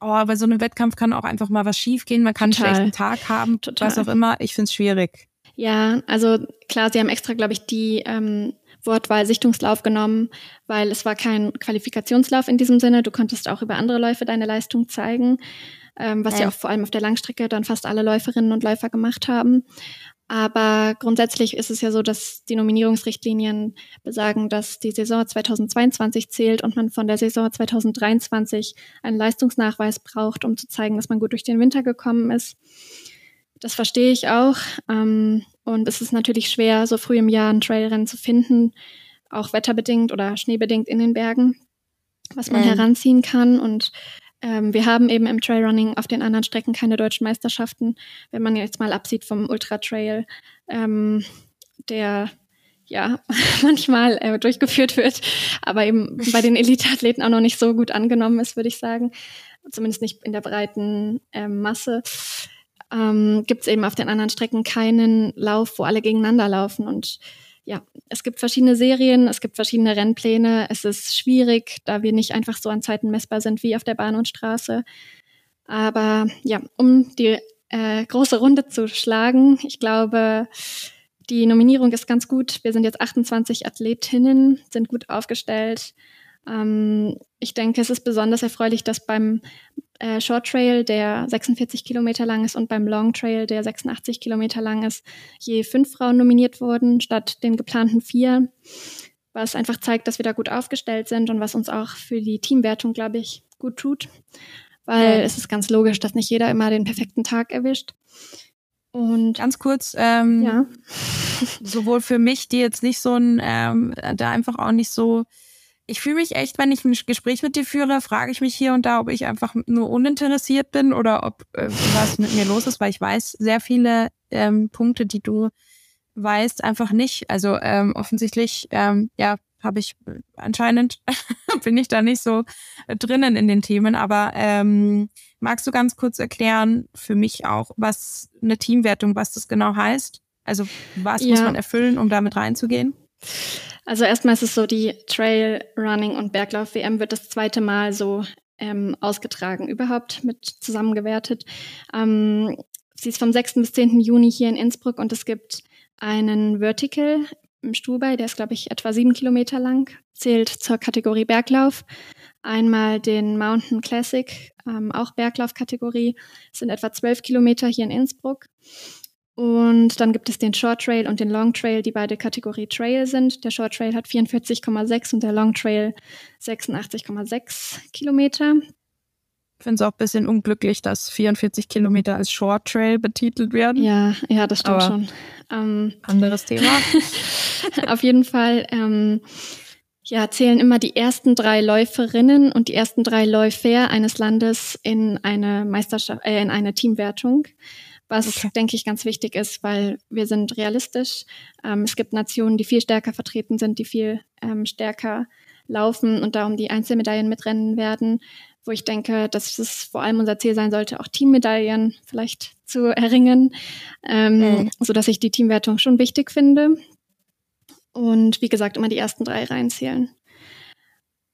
Speaker 3: oh, bei so einem Wettkampf kann auch einfach mal was schiefgehen, man kann Total. einen schlechten Tag haben, Total. was auch immer. Ich finde es schwierig.
Speaker 2: Ja, also klar, sie haben extra, glaube ich, die ähm, Wortwahl Sichtungslauf genommen, weil es war kein Qualifikationslauf in diesem Sinne. Du konntest auch über andere Läufe deine Leistung zeigen ähm, was ja. ja auch vor allem auf der Langstrecke dann fast alle Läuferinnen und Läufer gemacht haben. Aber grundsätzlich ist es ja so, dass die Nominierungsrichtlinien besagen, dass die Saison 2022 zählt und man von der Saison 2023 einen Leistungsnachweis braucht, um zu zeigen, dass man gut durch den Winter gekommen ist. Das verstehe ich auch. Ähm, und es ist natürlich schwer, so früh im Jahr ein Trailrennen zu finden, auch wetterbedingt oder schneebedingt in den Bergen, was man ähm. heranziehen kann. Und ähm, wir haben eben im Trailrunning auf den anderen Strecken keine deutschen Meisterschaften. Wenn man jetzt mal absieht vom Ultra Trail, ähm, der ja manchmal äh, durchgeführt wird, aber eben bei den Elite-Athleten auch noch nicht so gut angenommen ist, würde ich sagen. Zumindest nicht in der breiten äh, Masse. Ähm, Gibt es eben auf den anderen Strecken keinen Lauf, wo alle gegeneinander laufen. Und ja, es gibt verschiedene Serien, es gibt verschiedene Rennpläne. Es ist schwierig, da wir nicht einfach so an Zeiten messbar sind wie auf der Bahn und Straße. Aber ja, um die äh, große Runde zu schlagen, ich glaube, die Nominierung ist ganz gut. Wir sind jetzt 28 Athletinnen, sind gut aufgestellt. Ähm, ich denke, es ist besonders erfreulich, dass beim äh, Short Trail, der 46 Kilometer lang ist, und beim Long Trail, der 86 Kilometer lang ist, je fünf Frauen nominiert wurden, statt den geplanten vier. Was einfach zeigt, dass wir da gut aufgestellt sind und was uns auch für die Teamwertung, glaube ich, gut tut. Weil ja. es ist ganz logisch, dass nicht jeder immer den perfekten Tag erwischt.
Speaker 3: Und ganz kurz, ähm, ja. sowohl für mich, die jetzt nicht so ein, ähm, da einfach auch nicht so ich fühle mich echt, wenn ich ein Gespräch mit dir führe, frage ich mich hier und da, ob ich einfach nur uninteressiert bin oder ob äh, was mit mir los ist, weil ich weiß sehr viele ähm, Punkte, die du weißt, einfach nicht. Also ähm, offensichtlich, ähm, ja, habe ich anscheinend bin ich da nicht so drinnen in den Themen. Aber ähm, magst du ganz kurz erklären für mich auch, was eine Teamwertung, was das genau heißt? Also was ja. muss man erfüllen, um damit reinzugehen?
Speaker 2: Also erstmal ist es so, die Trail Running und Berglauf WM wird das zweite Mal so ähm, ausgetragen, überhaupt mit zusammengewertet. Ähm, sie ist vom 6. bis 10. Juni hier in Innsbruck und es gibt einen Vertical im Stuhlbei, der ist, glaube ich, etwa sieben Kilometer lang, zählt zur Kategorie Berglauf. Einmal den Mountain Classic, ähm, auch Berglaufkategorie, sind etwa zwölf Kilometer hier in Innsbruck. Und dann gibt es den Short Trail und den Long Trail, die beide Kategorie Trail sind. Der Short Trail hat 44,6 und der Long Trail 86,6 Kilometer.
Speaker 3: Ich finde es auch ein bisschen unglücklich, dass 44 Kilometer als Short Trail betitelt werden.
Speaker 2: Ja, ja, das stimmt Aber schon. Ähm,
Speaker 3: anderes Thema.
Speaker 2: auf jeden Fall ähm, ja, zählen immer die ersten drei Läuferinnen und die ersten drei Läufer eines Landes in eine Meisterschaft, äh, in eine Teamwertung was, okay. denke ich, ganz wichtig ist, weil wir sind realistisch. Ähm, es gibt Nationen, die viel stärker vertreten sind, die viel ähm, stärker laufen und darum die Einzelmedaillen mitrennen werden, wo ich denke, dass es vor allem unser Ziel sein sollte, auch Teammedaillen vielleicht zu erringen, ähm, mhm. so dass ich die Teamwertung schon wichtig finde. Und wie gesagt, immer die ersten drei reinzählen.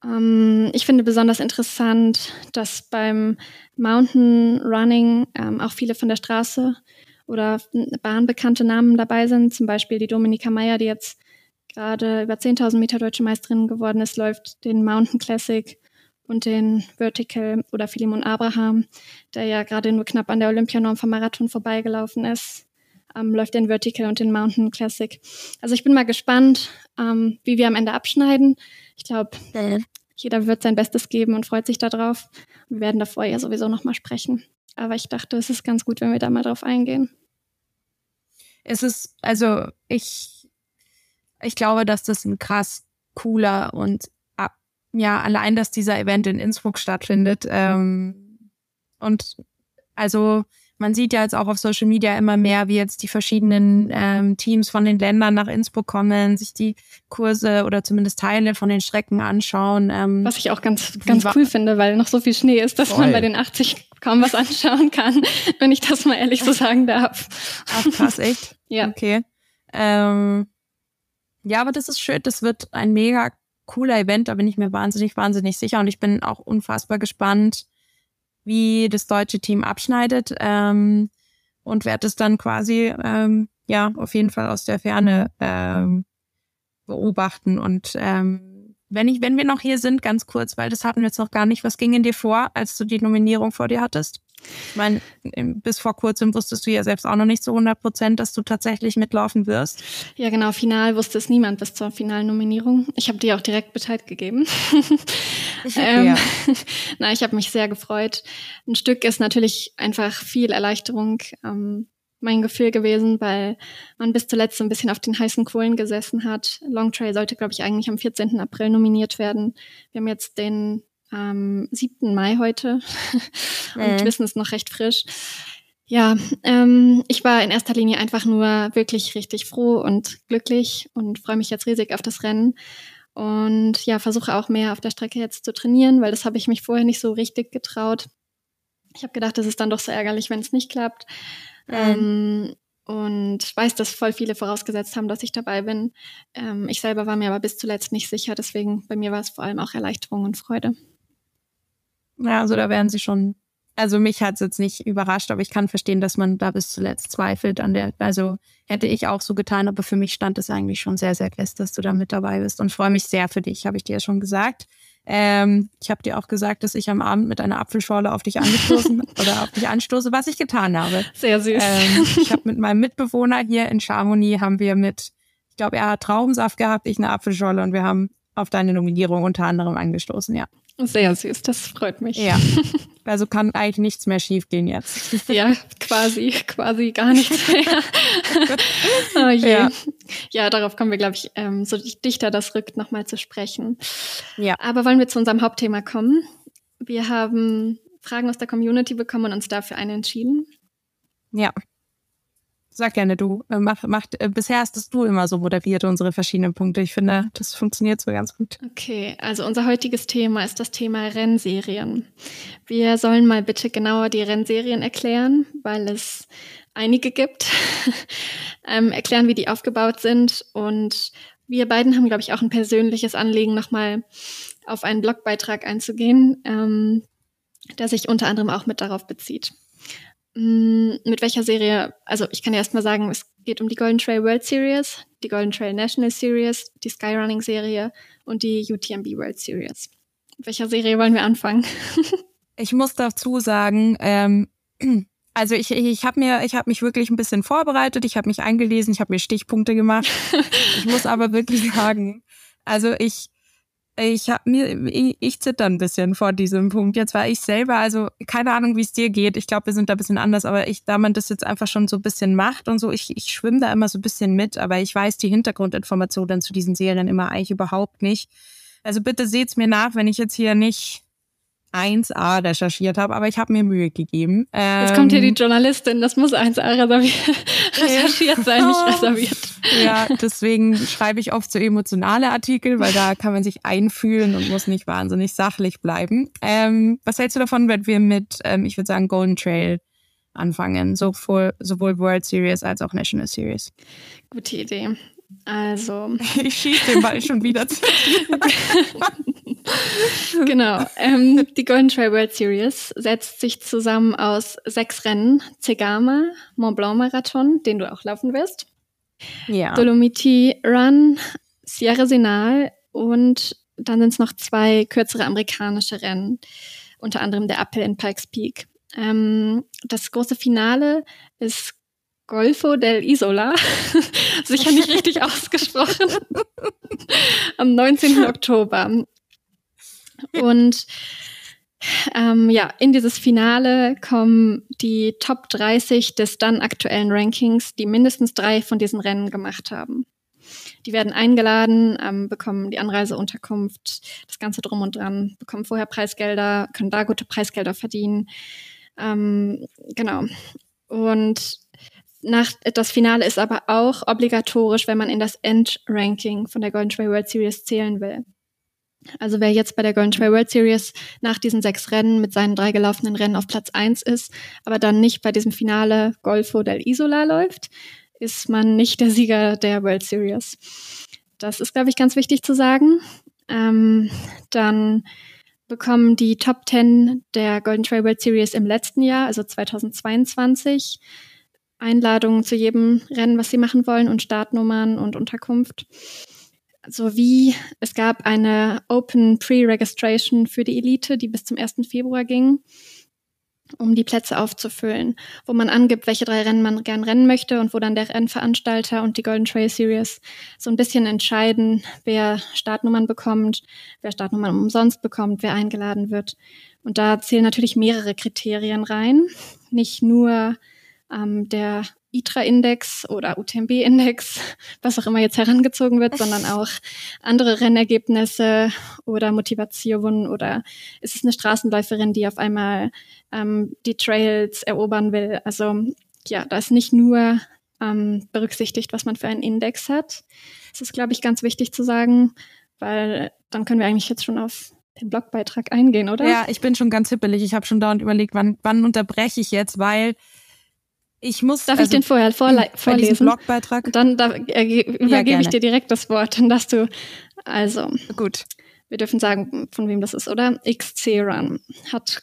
Speaker 2: Ähm, ich finde besonders interessant, dass beim Mountain Running ähm, auch viele von der Straße oder bahnbekannte Namen dabei sind. Zum Beispiel die Dominika Meyer, die jetzt gerade über 10.000 Meter deutsche Meisterin geworden ist, läuft den Mountain Classic und den Vertical oder Philemon Abraham, der ja gerade nur knapp an der Olympianorm vom Marathon vorbeigelaufen ist, ähm, läuft den Vertical und den Mountain Classic. Also ich bin mal gespannt, ähm, wie wir am Ende abschneiden. Ich glaube, jeder wird sein Bestes geben und freut sich darauf. Wir werden davor ja sowieso nochmal sprechen. Aber ich dachte, es ist ganz gut, wenn wir da mal drauf eingehen.
Speaker 3: Es ist, also ich, ich glaube, dass das ein krass cooler und ja, allein, dass dieser Event in Innsbruck stattfindet. Ähm, und also man sieht ja jetzt auch auf Social Media immer mehr, wie jetzt die verschiedenen ähm, Teams von den Ländern nach Innsbruck kommen, sich die Kurse oder zumindest Teile von den Strecken anschauen. Ähm,
Speaker 2: was ich auch ganz, ganz cool finde, weil noch so viel Schnee ist, dass voll. man bei den 80 kaum was anschauen kann, wenn ich das mal ehrlich so sagen darf.
Speaker 3: Ach, krass, echt?
Speaker 2: ja.
Speaker 3: Okay. Ähm, ja, aber das ist schön. Das wird ein mega cooler Event. Da bin ich mir wahnsinnig, wahnsinnig sicher. Und ich bin auch unfassbar gespannt, wie das deutsche Team abschneidet ähm, und werde es dann quasi ähm, ja auf jeden Fall aus der Ferne ähm, beobachten und ähm, wenn ich, wenn wir noch hier sind, ganz kurz, weil das hatten wir jetzt noch gar nicht. Was ging in dir vor, als du die Nominierung vor dir hattest? Ich meine, bis vor kurzem wusstest du ja selbst auch noch nicht so 100 Prozent, dass du tatsächlich mitlaufen wirst.
Speaker 2: Ja, genau. Final wusste es niemand bis zur finalen Nominierung. Ich habe dir auch direkt Bescheid gegeben. ähm, ja. Na, ich habe mich sehr gefreut. Ein Stück ist natürlich einfach viel Erleichterung. Ähm, mein Gefühl gewesen, weil man bis zuletzt so ein bisschen auf den heißen Kohlen gesessen hat. Long Trail sollte, glaube ich, eigentlich am 14. April nominiert werden. Wir haben jetzt den ähm, 7. Mai heute und äh. wissen es noch recht frisch. Ja, ähm, ich war in erster Linie einfach nur wirklich richtig froh und glücklich und freue mich jetzt riesig auf das Rennen. Und ja, versuche auch mehr auf der Strecke jetzt zu trainieren, weil das habe ich mich vorher nicht so richtig getraut. Ich habe gedacht, das ist dann doch so ärgerlich, wenn es nicht klappt. Ähm, und weiß, dass voll viele vorausgesetzt haben, dass ich dabei bin. Ähm, ich selber war mir aber bis zuletzt nicht sicher, deswegen bei mir war es vor allem auch Erleichterung und Freude.
Speaker 3: Ja, also da werden sie schon. Also mich hat es jetzt nicht überrascht, aber ich kann verstehen, dass man da bis zuletzt zweifelt an der. Also hätte ich auch so getan, aber für mich stand es eigentlich schon sehr, sehr fest, dass du da mit dabei bist und freue mich sehr für dich, habe ich dir ja schon gesagt. Ähm, ich habe dir auch gesagt, dass ich am Abend mit einer Apfelschorle auf dich angestoßen oder auf dich anstoße, was ich getan habe.
Speaker 2: Sehr süß.
Speaker 3: Ähm, ich habe mit meinem Mitbewohner hier in Chamonix haben wir mit, ich glaube, er hat Traubensaft gehabt, ich eine Apfelschorle und wir haben auf deine Nominierung unter anderem angestoßen, ja.
Speaker 2: Sehr süß, das freut mich.
Speaker 3: Ja. Also kann eigentlich nichts mehr schiefgehen jetzt.
Speaker 2: Ja, quasi, quasi gar nichts mehr. oh je. Ja. ja, darauf kommen wir, glaube ich, ähm, so dichter das rückt, nochmal zu sprechen. Ja. Aber wollen wir zu unserem Hauptthema kommen? Wir haben Fragen aus der Community bekommen und uns dafür eine entschieden.
Speaker 3: Ja. Sag gerne du. Äh, mach, mach, äh, bisher hast es du immer so moderiert, unsere verschiedenen Punkte. Ich finde, das funktioniert so ganz gut.
Speaker 2: Okay, also unser heutiges Thema ist das Thema Rennserien. Wir sollen mal bitte genauer die Rennserien erklären, weil es einige gibt. ähm, erklären, wie die aufgebaut sind. Und wir beiden haben, glaube ich, auch ein persönliches Anliegen, nochmal auf einen Blogbeitrag einzugehen, ähm, der sich unter anderem auch mit darauf bezieht. Mm, mit welcher Serie? Also ich kann ja erstmal sagen, es geht um die Golden Trail World Series, die Golden Trail National Series, die Skyrunning Serie und die UTMB World Series. Mit welcher Serie wollen wir anfangen?
Speaker 3: ich muss dazu sagen, ähm, Also ich, ich habe mir, ich habe mich wirklich ein bisschen vorbereitet, ich habe mich eingelesen, ich habe mir Stichpunkte gemacht. ich muss aber wirklich sagen, also ich, ich habe mir, ich, ich zitter ein bisschen vor diesem Punkt. Jetzt war ich selber, also keine Ahnung, wie es dir geht. Ich glaube, wir sind da ein bisschen anders, aber ich, da man das jetzt einfach schon so ein bisschen macht und so, ich, ich schwimme da immer so ein bisschen mit, aber ich weiß die Hintergrundinformationen zu diesen Serien immer eigentlich überhaupt nicht. Also bitte seht's mir nach, wenn ich jetzt hier nicht 1A recherchiert habe, aber ich habe mir Mühe gegeben.
Speaker 2: Ähm, Jetzt kommt hier die ähm, Journalistin, das muss 1A recherchiert sein, nicht reserviert.
Speaker 3: Ja, deswegen schreibe ich oft so emotionale Artikel, weil da kann man sich einfühlen und muss nicht wahnsinnig sachlich bleiben. Ähm, was hältst du davon, wenn wir mit, ähm, ich würde sagen, Golden Trail anfangen, sowohl, sowohl World Series als auch National Series?
Speaker 2: Gute Idee. Also.
Speaker 3: Ich schieße den Ball schon wieder zu.
Speaker 2: genau. Ähm, die Golden Trail World Series setzt sich zusammen aus sechs Rennen. Zegama, Mont Blanc Marathon, den du auch laufen wirst. Ja. Dolomiti Run, Sierra Senal und dann sind es noch zwei kürzere amerikanische Rennen, unter anderem der Appel in Pikes Peak. Ähm, das große Finale ist Golfo del Isola. Sicher nicht richtig ausgesprochen. Am 19. Oktober. Und ähm, ja, in dieses Finale kommen die Top 30 des dann aktuellen Rankings, die mindestens drei von diesen Rennen gemacht haben. Die werden eingeladen, ähm, bekommen die Anreiseunterkunft, das Ganze drum und dran, bekommen vorher Preisgelder, können da gute Preisgelder verdienen. Ähm, genau. Und nach, das Finale ist aber auch obligatorisch, wenn man in das Endranking von der Golden Trail World Series zählen will. Also wer jetzt bei der Golden Trail World Series nach diesen sechs Rennen mit seinen drei gelaufenen Rennen auf Platz eins ist, aber dann nicht bei diesem Finale Golfo del Isola läuft, ist man nicht der Sieger der World Series. Das ist, glaube ich, ganz wichtig zu sagen. Ähm, dann bekommen die Top 10 der Golden Trail World Series im letzten Jahr, also 2022, Einladungen zu jedem Rennen, was sie machen wollen und Startnummern und Unterkunft sowie es gab eine Open Pre-Registration für die Elite, die bis zum 1. Februar ging, um die Plätze aufzufüllen, wo man angibt, welche drei Rennen man gern rennen möchte und wo dann der Rennveranstalter und die Golden Trail Series so ein bisschen entscheiden, wer Startnummern bekommt, wer Startnummern umsonst bekommt, wer eingeladen wird. Und da zählen natürlich mehrere Kriterien rein, nicht nur ähm, der ITRA-Index oder UTMB-Index, was auch immer jetzt herangezogen wird, sondern auch andere Rennergebnisse oder Motivation oder ist es eine Straßenläuferin, die auf einmal ähm, die Trails erobern will. Also ja, da ist nicht nur ähm, berücksichtigt, was man für einen Index hat. Das ist, glaube ich, ganz wichtig zu sagen, weil dann können wir eigentlich jetzt schon auf den Blogbeitrag eingehen, oder?
Speaker 3: Ja, ich bin schon ganz hippelig. Ich habe schon dauernd überlegt, wann, wann unterbreche ich jetzt, weil ich muss.
Speaker 2: Darf also, ich den vorher vorle vorlesen?
Speaker 3: Blogbeitrag?
Speaker 2: Dann da, äh, übergebe ja, ich dir direkt das Wort, dann darfst du. Also.
Speaker 3: Gut.
Speaker 2: Wir dürfen sagen, von wem das ist, oder? XC Run hat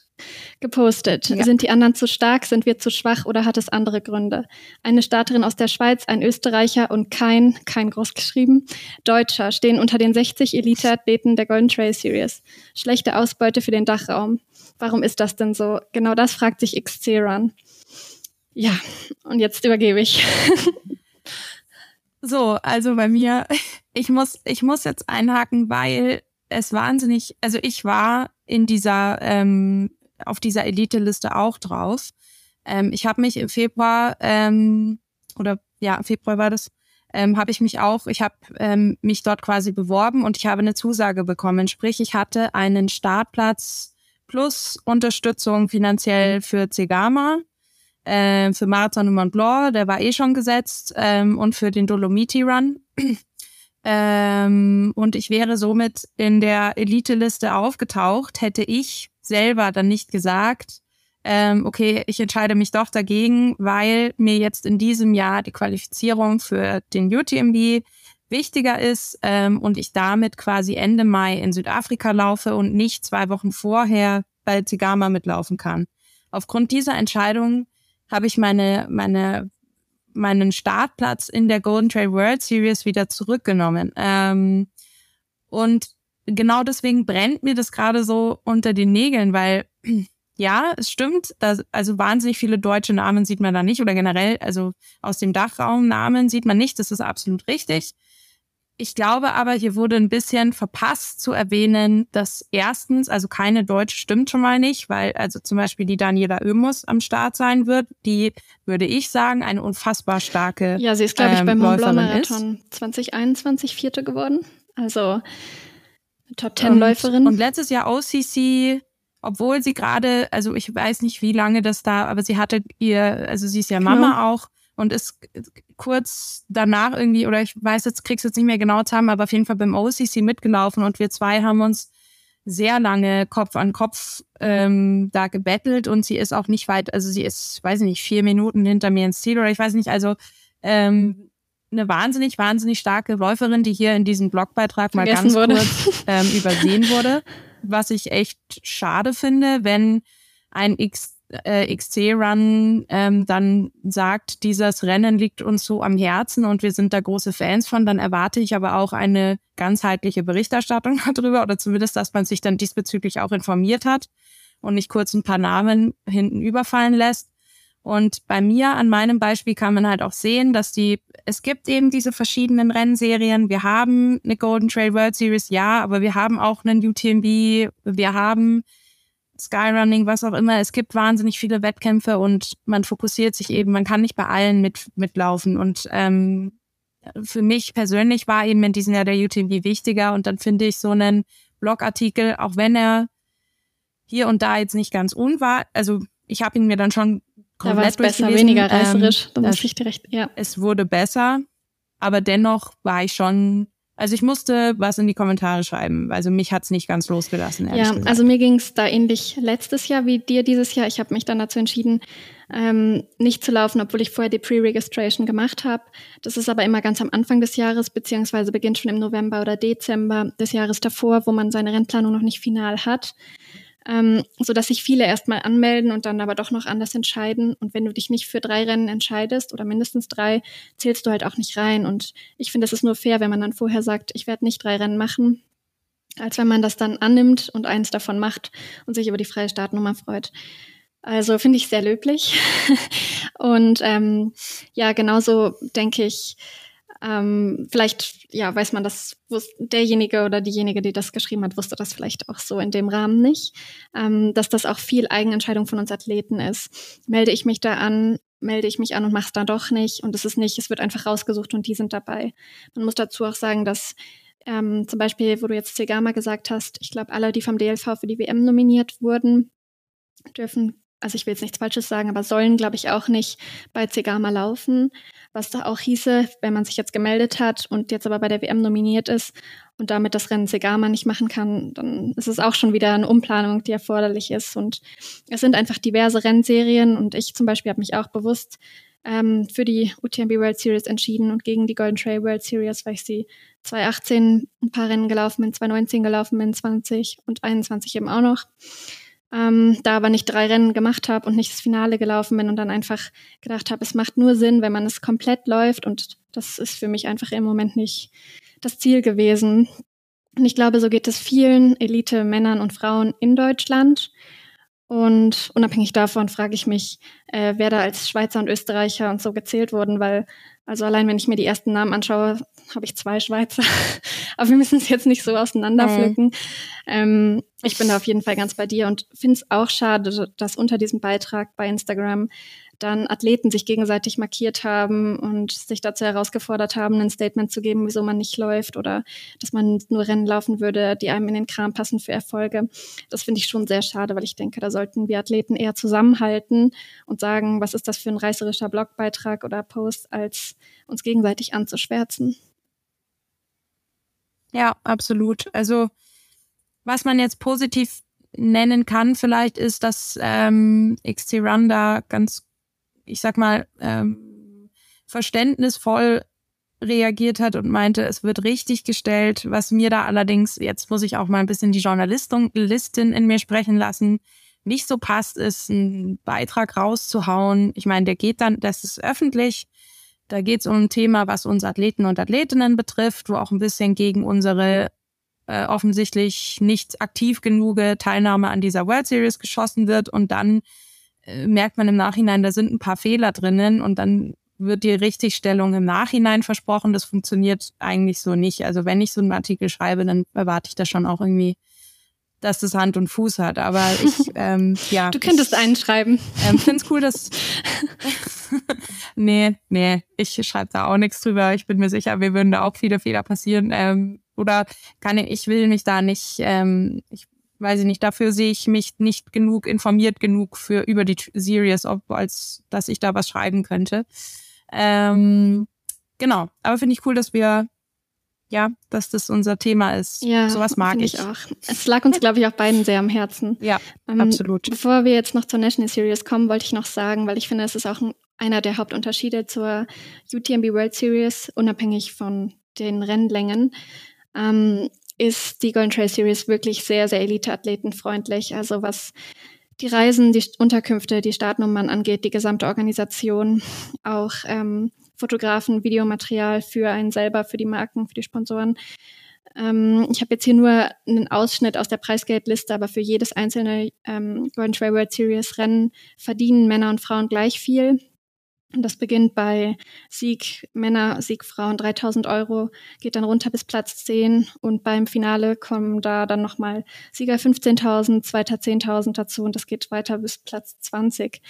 Speaker 2: gepostet. Ja. Sind die anderen zu stark? Sind wir zu schwach oder hat es andere Gründe? Eine Starterin aus der Schweiz, ein Österreicher und kein, kein groß geschrieben, Deutscher stehen unter den 60 Elite-Athleten der Golden Trail Series. Schlechte Ausbeute für den Dachraum. Warum ist das denn so? Genau das fragt sich XC Run. Ja, und jetzt übergebe ich.
Speaker 3: so, also bei mir, ich muss, ich muss jetzt einhaken, weil es wahnsinnig, also ich war in dieser, ähm, auf dieser Elite-Liste auch drauf. Ähm, ich habe mich im Februar, ähm, oder ja, im Februar war das, ähm, habe ich mich auch, ich habe ähm, mich dort quasi beworben und ich habe eine Zusage bekommen. Sprich, ich hatte einen Startplatz plus Unterstützung finanziell für Zegama äh, für Marathon und Mont Blanc, der war eh schon gesetzt, ähm, und für den Dolomiti Run. ähm, und ich wäre somit in der Elite-Liste aufgetaucht, hätte ich selber dann nicht gesagt, ähm, okay, ich entscheide mich doch dagegen, weil mir jetzt in diesem Jahr die Qualifizierung für den UTMB wichtiger ist ähm, und ich damit quasi Ende Mai in Südafrika laufe und nicht zwei Wochen vorher bei Zigama mitlaufen kann. Aufgrund dieser Entscheidung habe ich meine, meine, meinen Startplatz in der Golden Trail World Series wieder zurückgenommen. Ähm, und genau deswegen brennt mir das gerade so unter den Nägeln, weil ja, es stimmt. Das, also wahnsinnig viele deutsche Namen sieht man da nicht oder generell, also aus dem Dachraum Namen sieht man nicht. Das ist absolut richtig. Ich glaube aber, hier wurde ein bisschen verpasst zu erwähnen, dass erstens, also keine Deutsche stimmt schon mal nicht, weil also zum Beispiel die Daniela Oemus am Start sein wird, die, würde ich sagen, eine unfassbar starke
Speaker 2: Ja, sie ist, glaube ich, ähm, beim Mont Blanc Marathon 2021 Vierte geworden. Also Top Ten Läuferin.
Speaker 3: Und, und letztes Jahr OCC obwohl sie gerade, also ich weiß nicht, wie lange das da, aber sie hatte ihr, also sie ist ja Mama ja. auch und ist kurz danach irgendwie, oder ich weiß jetzt, krieg's jetzt nicht mehr genau zusammen, aber auf jeden Fall beim OCC mitgelaufen und wir zwei haben uns sehr lange Kopf an Kopf ähm, da gebettelt und sie ist auch nicht weit, also sie ist, weiß ich nicht, vier Minuten hinter mir ins Ziel oder ich weiß nicht, also ähm, eine wahnsinnig, wahnsinnig starke Läuferin, die hier in diesem Blogbeitrag mal ganz wurde. kurz ähm, übersehen wurde. was ich echt schade finde, wenn ein X, äh, XC-Run ähm, dann sagt, dieses Rennen liegt uns so am Herzen und wir sind da große Fans von, dann erwarte ich aber auch eine ganzheitliche Berichterstattung darüber oder zumindest, dass man sich dann diesbezüglich auch informiert hat und nicht kurz ein paar Namen hinten überfallen lässt. Und bei mir an meinem Beispiel kann man halt auch sehen, dass die, es gibt eben diese verschiedenen Rennserien. Wir haben eine Golden Trail World Series, ja, aber wir haben auch einen UTMB, wir haben Skyrunning, was auch immer. Es gibt wahnsinnig viele Wettkämpfe und man fokussiert sich eben, man kann nicht bei allen mit, mitlaufen. Und ähm, für mich persönlich war eben in diesem Jahr der UTMB wichtiger und dann finde ich so einen Blogartikel, auch wenn er hier und da jetzt nicht ganz unwahr, also ich habe ihn mir dann schon
Speaker 2: da war es besser, weniger reißerisch. Ähm, da muss ich dir recht, ja.
Speaker 3: Es wurde besser, aber dennoch war ich schon, also ich musste was in die Kommentare schreiben. Also mich hat's nicht ganz losgelassen.
Speaker 2: Ja, gesagt. also mir ging's da ähnlich letztes Jahr wie dir dieses Jahr. Ich habe mich dann dazu entschieden, ähm, nicht zu laufen, obwohl ich vorher die Pre-Registration gemacht habe. Das ist aber immer ganz am Anfang des Jahres, beziehungsweise beginnt schon im November oder Dezember des Jahres davor, wo man seine Rennplanung noch nicht final hat ähm, so dass sich viele erstmal anmelden und dann aber doch noch anders entscheiden. Und wenn du dich nicht für drei Rennen entscheidest oder mindestens drei, zählst du halt auch nicht rein. Und ich finde, es ist nur fair, wenn man dann vorher sagt, ich werde nicht drei Rennen machen, als wenn man das dann annimmt und eins davon macht und sich über die freie Startnummer freut. Also finde ich sehr löblich. und ähm, ja, genauso denke ich, ähm, vielleicht, ja, weiß man das, derjenige oder diejenige, die das geschrieben hat, wusste das vielleicht auch so in dem Rahmen nicht, ähm, dass das auch viel Eigenentscheidung von uns Athleten ist. Melde ich mich da an, melde ich mich an und mache es dann doch nicht. Und es ist nicht, es wird einfach rausgesucht und die sind dabei. Man muss dazu auch sagen, dass ähm, zum Beispiel, wo du jetzt Segama gesagt hast, ich glaube, alle, die vom DLV für die WM nominiert wurden, dürfen also ich will jetzt nichts Falsches sagen, aber sollen, glaube ich, auch nicht bei Zegama laufen. Was da auch hieße, wenn man sich jetzt gemeldet hat und jetzt aber bei der WM nominiert ist und damit das Rennen Segama nicht machen kann, dann ist es auch schon wieder eine Umplanung, die erforderlich ist. Und es sind einfach diverse Rennserien und ich zum Beispiel habe mich auch bewusst ähm, für die UTMB World Series entschieden und gegen die Golden Trail World Series, weil ich sie 2018 ein paar Rennen gelaufen bin, 2019 gelaufen bin, 20 und 21 eben auch noch ähm, da aber nicht drei Rennen gemacht habe und nicht das Finale gelaufen bin und dann einfach gedacht habe, es macht nur Sinn, wenn man es komplett läuft und das ist für mich einfach im Moment nicht das Ziel gewesen. Und ich glaube, so geht es vielen Elite-Männern und Frauen in Deutschland. Und unabhängig davon frage ich mich, äh, wer da als Schweizer und Österreicher und so gezählt wurden, weil also allein wenn ich mir die ersten Namen anschaue, habe ich zwei Schweizer. Aber wir müssen es jetzt nicht so auseinanderpflücken. Mhm. Ähm, ich bin da auf jeden Fall ganz bei dir und finde es auch schade, dass unter diesem Beitrag bei Instagram dann Athleten sich gegenseitig markiert haben und sich dazu herausgefordert haben, ein Statement zu geben, wieso man nicht läuft oder dass man nur Rennen laufen würde, die einem in den Kram passen für Erfolge. Das finde ich schon sehr schade, weil ich denke, da sollten wir Athleten eher zusammenhalten und sagen, was ist das für ein reißerischer Blogbeitrag oder Post, als uns gegenseitig anzuschwärzen.
Speaker 3: Ja, absolut. Also was man jetzt positiv nennen kann, vielleicht ist, dass ähm, XT Run da ganz ich sag mal, ähm, verständnisvoll reagiert hat und meinte, es wird richtig gestellt. Was mir da allerdings, jetzt muss ich auch mal ein bisschen die Journalistin in mir sprechen lassen, nicht so passt, ist einen Beitrag rauszuhauen. Ich meine, der geht dann, das ist öffentlich. Da geht es um ein Thema, was uns Athleten und Athletinnen betrifft, wo auch ein bisschen gegen unsere äh, offensichtlich nicht aktiv genug Teilnahme an dieser World Series geschossen wird und dann merkt man im Nachhinein, da sind ein paar Fehler drinnen und dann wird die Richtigstellung im Nachhinein versprochen. Das funktioniert eigentlich so nicht. Also wenn ich so einen Artikel schreibe, dann erwarte ich da schon auch irgendwie, dass das Hand und Fuß hat. Aber ich, ähm, ja.
Speaker 2: Du könntest
Speaker 3: ich,
Speaker 2: einen schreiben.
Speaker 3: Ähm, finde es cool, dass. nee, nee, ich schreibe da auch nichts drüber. Ich bin mir sicher, wir würden da auch viele Fehler passieren. Ähm, oder kann ich, ich will mich da nicht, ähm, ich weiß ich nicht, dafür sehe ich mich nicht genug informiert genug für über die Series, ob, als dass ich da was schreiben könnte. Ähm, genau, aber finde ich cool, dass wir ja, dass das unser Thema ist.
Speaker 2: Ja,
Speaker 3: sowas mag ich.
Speaker 2: ich. auch. Es lag uns, glaube ich, auch beiden sehr am Herzen.
Speaker 3: Ja, ähm, absolut.
Speaker 2: Bevor wir jetzt noch zur National Series kommen, wollte ich noch sagen, weil ich finde, es ist auch ein, einer der Hauptunterschiede zur UTMB World Series, unabhängig von den Rennlängen. Ähm, ist die Golden Trail Series wirklich sehr, sehr Elite-Athletenfreundlich. Also was die Reisen, die Unterkünfte, die Startnummern angeht, die gesamte Organisation, auch ähm, Fotografen, Videomaterial für einen selber, für die Marken, für die Sponsoren. Ähm, ich habe jetzt hier nur einen Ausschnitt aus der Preisgeldliste, aber für jedes einzelne ähm, Golden Trail World Series Rennen verdienen Männer und Frauen gleich viel. Und das beginnt bei Sieg Männer, Sieg Frauen 3000 Euro, geht dann runter bis Platz 10 und beim Finale kommen da dann nochmal Sieger 15.000, Zweiter 10.000 dazu und das geht weiter bis Platz 20.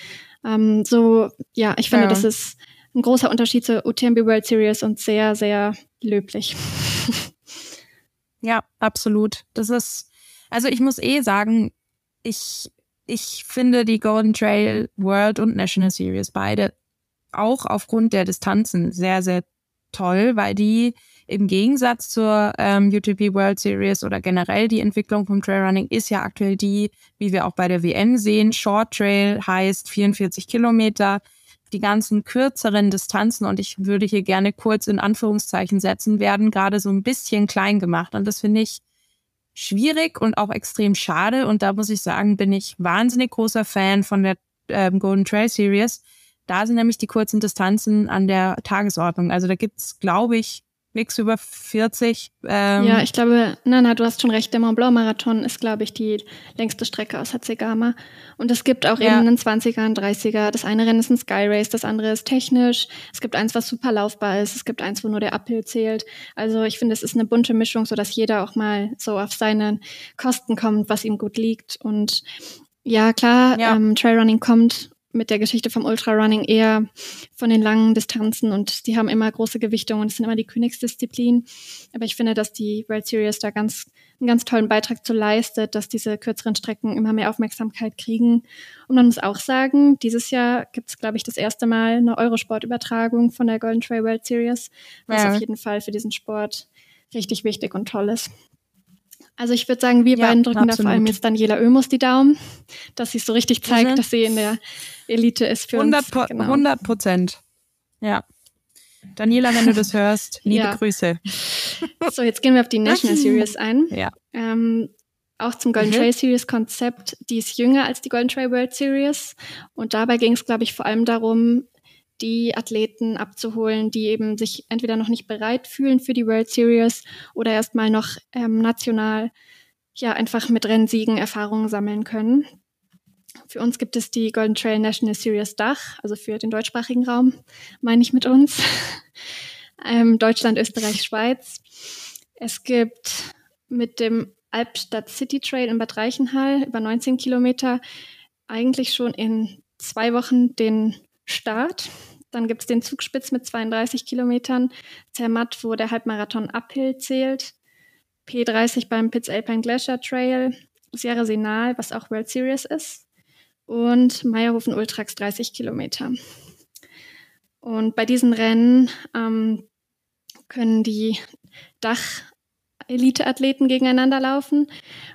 Speaker 2: Ähm, so, ja, ich finde, ja. das ist ein großer Unterschied zur UTMB World Series und sehr, sehr löblich.
Speaker 3: Ja, absolut. Das ist, also ich muss eh sagen, ich, ich finde die Golden Trail World und National Series beide auch aufgrund der Distanzen sehr, sehr toll, weil die im Gegensatz zur ähm, UTP World Series oder generell die Entwicklung vom Trailrunning ist ja aktuell die, wie wir auch bei der WM sehen, Short Trail heißt 44 Kilometer, die ganzen kürzeren Distanzen und ich würde hier gerne kurz in Anführungszeichen setzen, werden gerade so ein bisschen klein gemacht. Und das finde ich schwierig und auch extrem schade. Und da muss ich sagen, bin ich wahnsinnig großer Fan von der ähm, Golden Trail Series, da sind nämlich die kurzen Distanzen an der Tagesordnung. Also da gibt's, glaube ich, nichts über 40.
Speaker 2: Ähm ja, ich glaube, Nana, du hast schon recht. Der Mont Blanc Marathon ist, glaube ich, die längste Strecke aus Hatzegama. Und es gibt auch ja. eben einen 20er, einen 30er. Das eine Rennen ist ein Sky Race, das andere ist technisch. Es gibt eins, was super laufbar ist. Es gibt eins, wo nur der Uphill zählt. Also ich finde, es ist eine bunte Mischung, so dass jeder auch mal so auf seine Kosten kommt, was ihm gut liegt. Und ja, klar, ja. Ähm, Trailrunning kommt mit der Geschichte vom Ultrarunning eher von den langen Distanzen und die haben immer große Gewichtungen und es sind immer die Königsdisziplin. Aber ich finde, dass die World Series da ganz einen ganz tollen Beitrag zu leistet, dass diese kürzeren Strecken immer mehr Aufmerksamkeit kriegen. Und man muss auch sagen, dieses Jahr gibt es, glaube ich, das erste Mal eine Eurosport-Übertragung von der Golden Trail World Series, was ja. auf jeden Fall für diesen Sport richtig wichtig und toll ist. Also ich würde sagen, wir ja, beiden drücken absolut. da vor allem jetzt Daniela Oemus die Daumen, dass sie so richtig zeigt, mhm. dass sie in der Elite ist für
Speaker 3: 100
Speaker 2: uns.
Speaker 3: Genau. 100 Prozent. Ja. Daniela, wenn du das hörst, liebe ja. Grüße.
Speaker 2: So, jetzt gehen wir auf die National Series ein.
Speaker 3: Ja.
Speaker 2: Ähm, auch zum Golden mhm. Trail Series Konzept. Die ist jünger als die Golden Trail World Series. Und dabei ging es, glaube ich, vor allem darum, die Athleten abzuholen, die eben sich entweder noch nicht bereit fühlen für die World Series oder erstmal noch ähm, national ja einfach mit Rennsiegen Erfahrungen sammeln können. Für uns gibt es die Golden Trail National Series Dach, also für den deutschsprachigen Raum, meine ich mit uns. ähm, Deutschland, Österreich, Schweiz. Es gibt mit dem Albstadt City Trail in Bad Reichenhall über 19 Kilometer eigentlich schon in zwei Wochen den Start. Dann gibt es den Zugspitz mit 32 Kilometern, Zermatt, wo der Halbmarathon Uphill zählt, P30 beim Pitts Alpine Glacier Trail, Sierra Senal, was auch World Series ist, und Meierhofen Ultrax 30 Kilometer. Und bei diesen Rennen ähm, können die Dach-Elite-Athleten gegeneinander laufen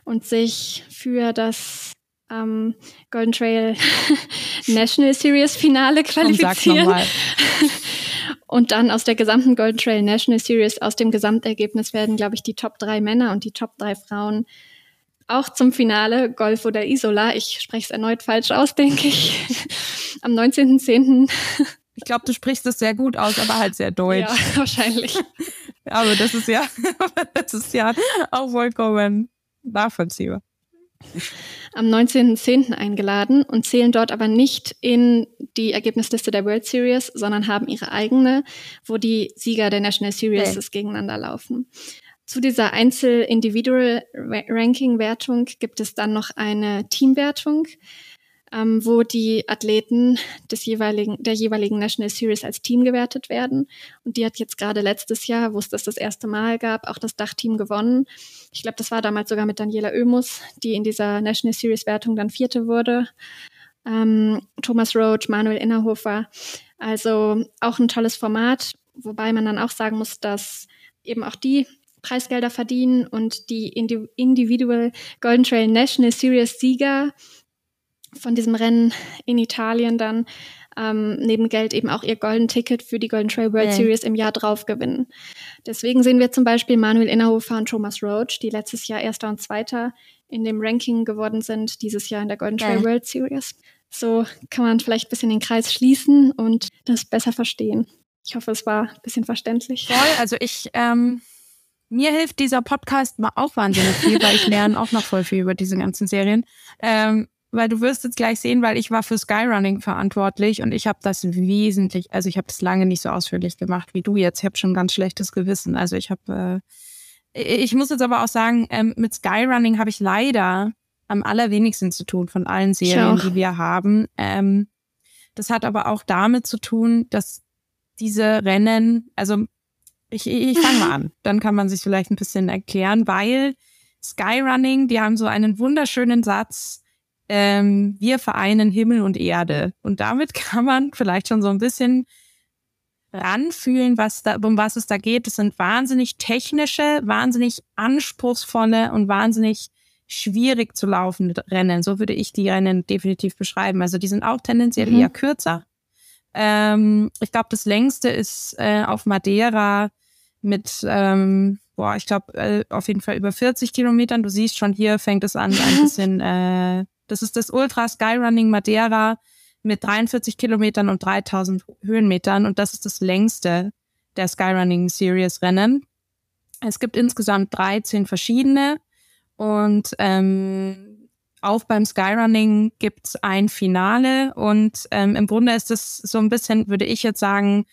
Speaker 2: und sich für das ähm, Golden Trail National Series Finale qualifizieren. Und dann aus der gesamten Golden Trail National Series, aus dem Gesamtergebnis werden, glaube ich, die Top drei Männer und die Top drei Frauen auch zum Finale Golf oder Isola. Ich spreche es erneut falsch aus, denke ich. Am 19.10.
Speaker 3: Ich glaube, du sprichst es sehr gut aus, aber halt sehr deutsch.
Speaker 2: Ja, wahrscheinlich.
Speaker 3: Aber das ist ja, das ist ja auch vollkommen nachvollziehbar.
Speaker 2: Am 19.10. eingeladen und zählen dort aber nicht in die Ergebnisliste der World Series, sondern haben ihre eigene, wo die Sieger der National Series okay. gegeneinander laufen. Zu dieser Einzel-Individual-Ranking-Wertung gibt es dann noch eine Teamwertung, ähm, wo die Athleten des jeweiligen, der jeweiligen National Series als Team gewertet werden. Und die hat jetzt gerade letztes Jahr, wo es das das erste Mal gab, auch das Dachteam gewonnen. Ich glaube, das war damals sogar mit Daniela Oemus, die in dieser National Series Wertung dann Vierte wurde. Ähm, Thomas Roach, Manuel Innerhofer. Also auch ein tolles Format, wobei man dann auch sagen muss, dass eben auch die Preisgelder verdienen und die Individual Golden Trail National Series Sieger von diesem Rennen in Italien dann ähm, neben Geld eben auch ihr Golden Ticket für die Golden Trail World ja. Series im Jahr drauf gewinnen. Deswegen sehen wir zum Beispiel Manuel Innerhofer und Thomas Roach, die letztes Jahr Erster und Zweiter in dem Ranking geworden sind, dieses Jahr in der Golden Trail ja. World Series. So kann man vielleicht ein bisschen den Kreis schließen und das besser verstehen. Ich hoffe, es war ein bisschen verständlich.
Speaker 3: Voll, also ich ähm, mir hilft dieser Podcast mal auch wahnsinnig viel, weil ich lerne auch noch voll viel über diese ganzen Serien. Ähm, weil du wirst jetzt gleich sehen, weil ich war für Skyrunning verantwortlich und ich habe das wesentlich, also ich habe das lange nicht so ausführlich gemacht wie du jetzt. Ich habe schon ganz schlechtes Gewissen. Also ich habe, äh, ich muss jetzt aber auch sagen, ähm, mit Skyrunning habe ich leider am allerwenigsten zu tun von allen Serien, die wir haben. Ähm, das hat aber auch damit zu tun, dass diese Rennen, also ich, ich fange mal an, dann kann man sich vielleicht ein bisschen erklären, weil Skyrunning, die haben so einen wunderschönen Satz, ähm, wir vereinen Himmel und Erde. Und damit kann man vielleicht schon so ein bisschen ranfühlen, was da, um was es da geht. Es sind wahnsinnig technische, wahnsinnig anspruchsvolle und wahnsinnig schwierig zu laufende Rennen. So würde ich die Rennen definitiv beschreiben. Also die sind auch tendenziell mhm. eher kürzer. Ähm, ich glaube, das längste ist äh, auf Madeira mit, ähm, boah, ich glaube, äh, auf jeden Fall über 40 Kilometern. Du siehst schon, hier fängt es an, ein bisschen, äh, das ist das Ultra Skyrunning Madeira mit 43 Kilometern und 3000 Höhenmetern und das ist das längste der Skyrunning Series Rennen. Es gibt insgesamt 13 verschiedene und ähm, auch beim Skyrunning gibt's ein Finale und ähm, im Grunde ist es so ein bisschen, würde ich jetzt sagen,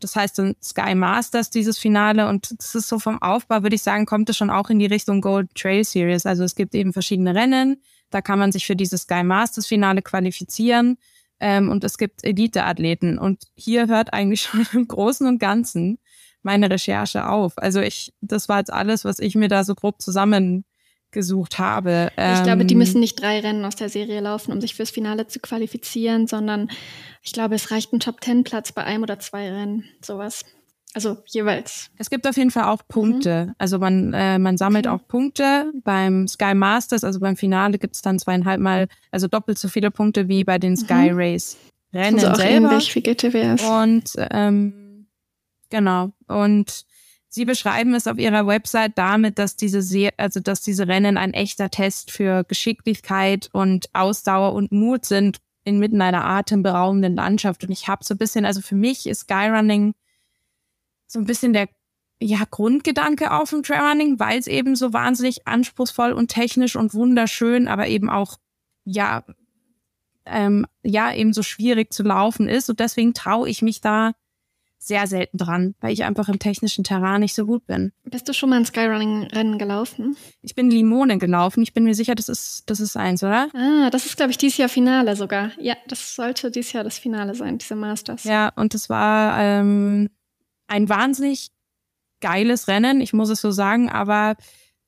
Speaker 3: das heißt dann Sky Masters, dieses Finale. Und das ist so vom Aufbau, würde ich sagen, kommt es schon auch in die Richtung Gold Trail Series. Also es gibt eben verschiedene Rennen. Da kann man sich für dieses Sky Masters Finale qualifizieren. Ähm, und es gibt Elite-Athleten. Und hier hört eigentlich schon im Großen und Ganzen meine Recherche auf. Also ich, das war jetzt alles, was ich mir da so grob zusammen gesucht habe.
Speaker 2: Ich glaube, die ähm, müssen nicht drei Rennen aus der Serie laufen, um sich fürs Finale zu qualifizieren, sondern ich glaube, es reicht ein Top-Ten-Platz bei einem oder zwei Rennen, sowas. Also jeweils.
Speaker 3: Es gibt auf jeden Fall auch Punkte. Mhm. Also man, äh, man sammelt okay. auch Punkte. Beim Sky Masters, also beim Finale, gibt es dann zweieinhalb Mal, also doppelt so viele Punkte wie bei den mhm. Sky Race Rennen also auch selber. Ähnlich
Speaker 2: wie GTWS.
Speaker 3: Und ähm, genau. Und Sie beschreiben es auf ihrer Website damit, dass diese, Se also dass diese Rennen ein echter Test für Geschicklichkeit und Ausdauer und Mut sind inmitten einer atemberaubenden Landschaft. Und ich habe so ein bisschen, also für mich ist Skyrunning so ein bisschen der ja, Grundgedanke auf dem Trailrunning, weil es eben so wahnsinnig anspruchsvoll und technisch und wunderschön, aber eben auch ja, ähm, ja, eben so schwierig zu laufen ist. Und deswegen traue ich mich da sehr selten dran, weil ich einfach im technischen Terrain nicht so gut bin.
Speaker 2: Bist du schon mal ein Skyrunning-Rennen gelaufen?
Speaker 3: Ich bin Limone gelaufen. Ich bin mir sicher, das ist, das ist eins, oder?
Speaker 2: Ah, das ist, glaube ich, dieses Jahr Finale sogar. Ja, das sollte dieses Jahr das Finale sein, diese Masters.
Speaker 3: Ja, und es war ähm, ein wahnsinnig geiles Rennen, ich muss es so sagen, aber